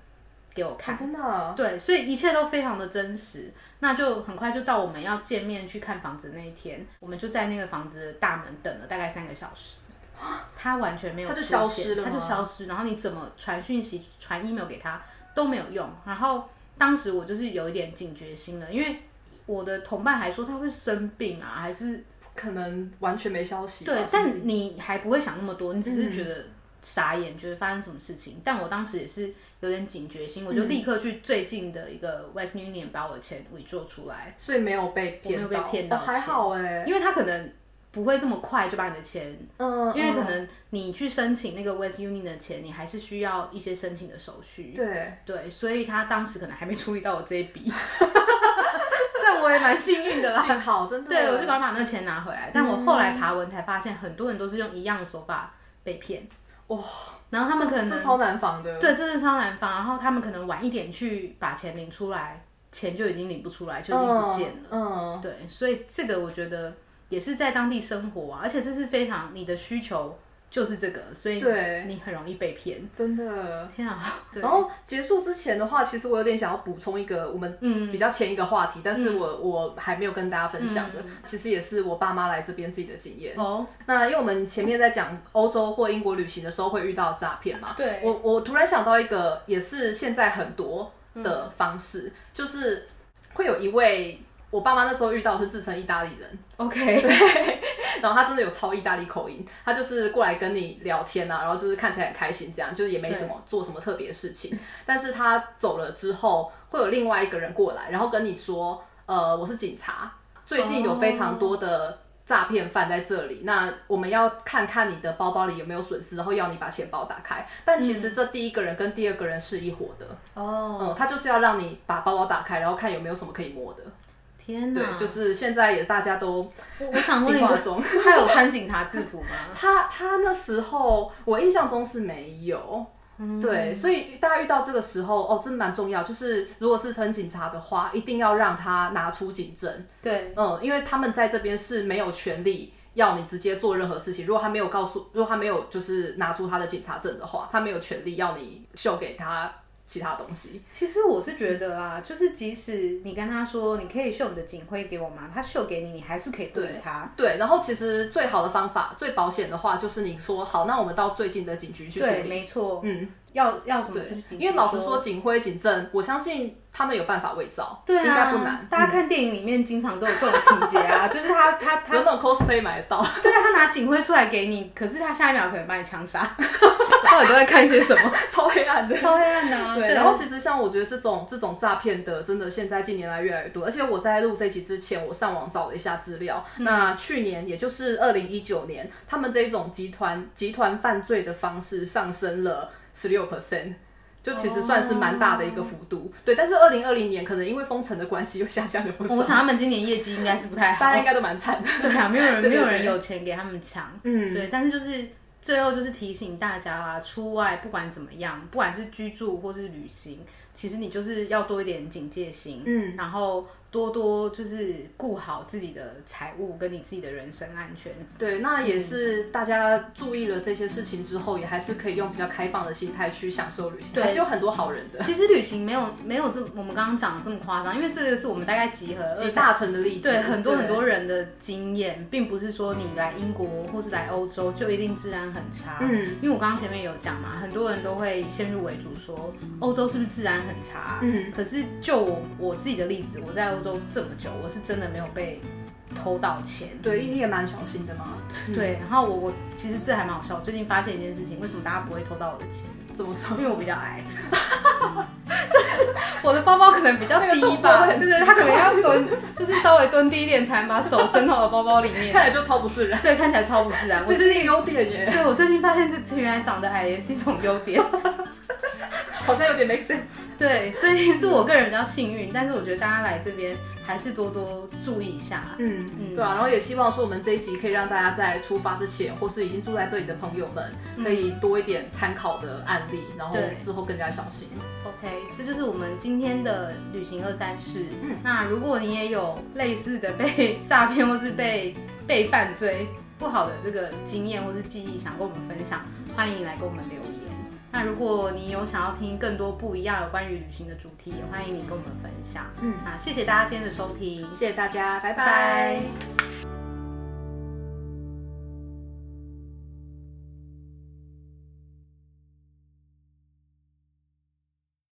给我看。真的啊，对，所以一切都非常的真实。那就很快就到我们要见面去看房子那一天，我们就在那个房子的大门等了大概三个小时。[gasps] 他完全没有他就消失了他就消失，然后你怎么传讯息、传 email 给他都没有用。然后当时我就是有一点警觉心了，因为我的同伴还说他会生病啊，还是可能完全没消息。对，但你还不会想那么多，你只是嗯觉得傻眼，觉得发生什么事情。但我当时也是有点警觉心，嗯我就立刻去最近的一个 West Union 把我的钱 withdraw 出来，所以没有被骗没有被骗到哦还好哎、因为他可能不会这么快就把你的钱，嗯，因为可嗯能你去申请那个 West Union 的钱，你还是需要一些申请的手续。对，对，所以他当时可能还没处理到我这一笔，[laughs] 我也蛮幸运的啦。幸好真的，对，我就赶快把那个钱拿回来。但我后来爬文才发现，很多人都是用一样的手法被骗。哇，然后他们可能这超难防的，对，这是超难防。然后他们可能晚一点去把钱领出来，钱就已经领不出来，就已经不见了。嗯，嗯，对，所以这个我觉得也是在当地生活啊，而且这是非常你的需求就是这个，所以对。你很容易被骗。真的。天啊！[laughs] 然后结束之前的话，其实我有点想要补充一个我们嗯。比较前一个话题，但是我我还没有跟大家分享的，嗯。其实也是我爸妈来这边自己的经验。哦，那因为我们前面在讲欧洲或英国旅行的时候会遇到诈骗嘛，对。我我突然想到一个，也是现在很多的方式，就是会有一位我爸妈那时候遇到是自称意大利人，OK，然后他真的有超意大利口音，他就是过来跟你聊天啊，然后就是看起来很开心，这样就是也没什么做什么特别的事情。[laughs] 但是他走了之后，会有另外一个人过来，然后跟你说，呃，我是警察，最近有非常多的诈骗犯在这里，那我们要看看你的包包里有没有损失，然后要你把钱包打开。但其实这第一个人跟第二个人是一伙的，哦，嗯，他就是要让你把包包打开，然后看有没有什么可以摸的。天哪！对，就是现在也大家都我我想问一个。[laughs] 他有穿警察制服吗？[laughs] 他他那时候我印象中是没有，嗯对，所以大家遇到这个时候，哦，真的蛮重要，就是如果是称警察的话，一定要让他拿出警证，对，嗯，因为他们在这边是没有权利要你直接做任何事情，如果他没有告诉，如果他没有就是拿出他的警察证的话，他没有权利要你秀给他其他东西，其实我是觉得啊，就是即使你跟他说你可以秀你的警徽给我吗？他秀给你，你还是可以不理他。对，然后其实最好的方法、最保险的话，就是你说好，那我们到最近的警局去处对，理，没错，嗯，要要什么就是警，因为老实说，，警徽、警证，我相信他们有办法伪造，对啊，应该不难。大家看电影里面经常都有这种情节啊，就是他他他有那种 cosplay 买得到，对啊，他拿警徽出来给你，可是他下一秒可能把你枪杀。[laughs] 到底都在看些什么？[laughs] 超黑暗的。超黑暗的啊！对，然后其实像我觉得这种这种诈骗的，真的现在近年来越来越多。而且我在录这集之前，我上网找了一下资料。嗯那去年，也就是二零一九年，他们这种集团集团犯罪的方式上升了十六 percent。就其实算是蛮大的一个幅度，对。但是二零二零年可能因为封城的关系又下降了不少，我想他们今年业绩应该是不太好大。家应该都蛮惨的。[laughs] 对啊，没有人没有人有钱给他们抢。嗯，对，但是就是最后就是提醒大家啦，出外不管怎么样，不管是居住或是旅行，其实你就是要多一点警戒心，嗯，然后。多多就是顾好自己的财务跟你自己的人身安全。对，那也是大家注意了这些事情之后，也还是可以用比较开放的心态去享受旅行。对，还是有很多好人的。其实旅行没有没有这我们刚刚讲的这么夸张，因为这个是我们大概集合集大成的例子。对，很多很多人的经验，并不是说你来英国或是来欧洲就一定治安很差。嗯，因为我刚刚前面有讲嘛，很多人都会先入为主说欧洲是不是治安很差？嗯，可是就我我自己的例子，我在欧。州这么久，我是真的没有被偷到钱。对，你也蛮小心的嘛。对，[laughs] 然后我我其实这还蛮好笑。我最近发现一件事情，为什么大家不会偷到我的钱？怎么说？因为我比较矮，[laughs] 就是我的包包可能比较低吧。对对，他可能要蹲，就是稍微蹲低一点，才能把手伸到我的包包里面。[laughs] 看起来就超不自然。对，看起来超不自然。我最近优点耶。对，我最近发现这原来长得矮也是一种优点。好像有点 make sense。对，所以是我个人比较幸运，但是我觉得大家来这边还是多多注意一下。嗯嗯，对啊，然后也希望说我们这一集可以让大家在出发之前，或是已经住在这里的朋友们，可以多一点参考的案例，然后之后更加小心。OK，这就是我们今天的旅行二三事。嗯，那如果你也有类似的被诈骗或是被被犯罪不好的这个经验或是记忆，想跟我们分享，欢迎来跟我们留言。那如果你有想要听更多不一样有关于旅行的主题，也欢迎你跟我们分享。嗯，啊，谢谢大家今天的收听，谢谢大家，拜拜。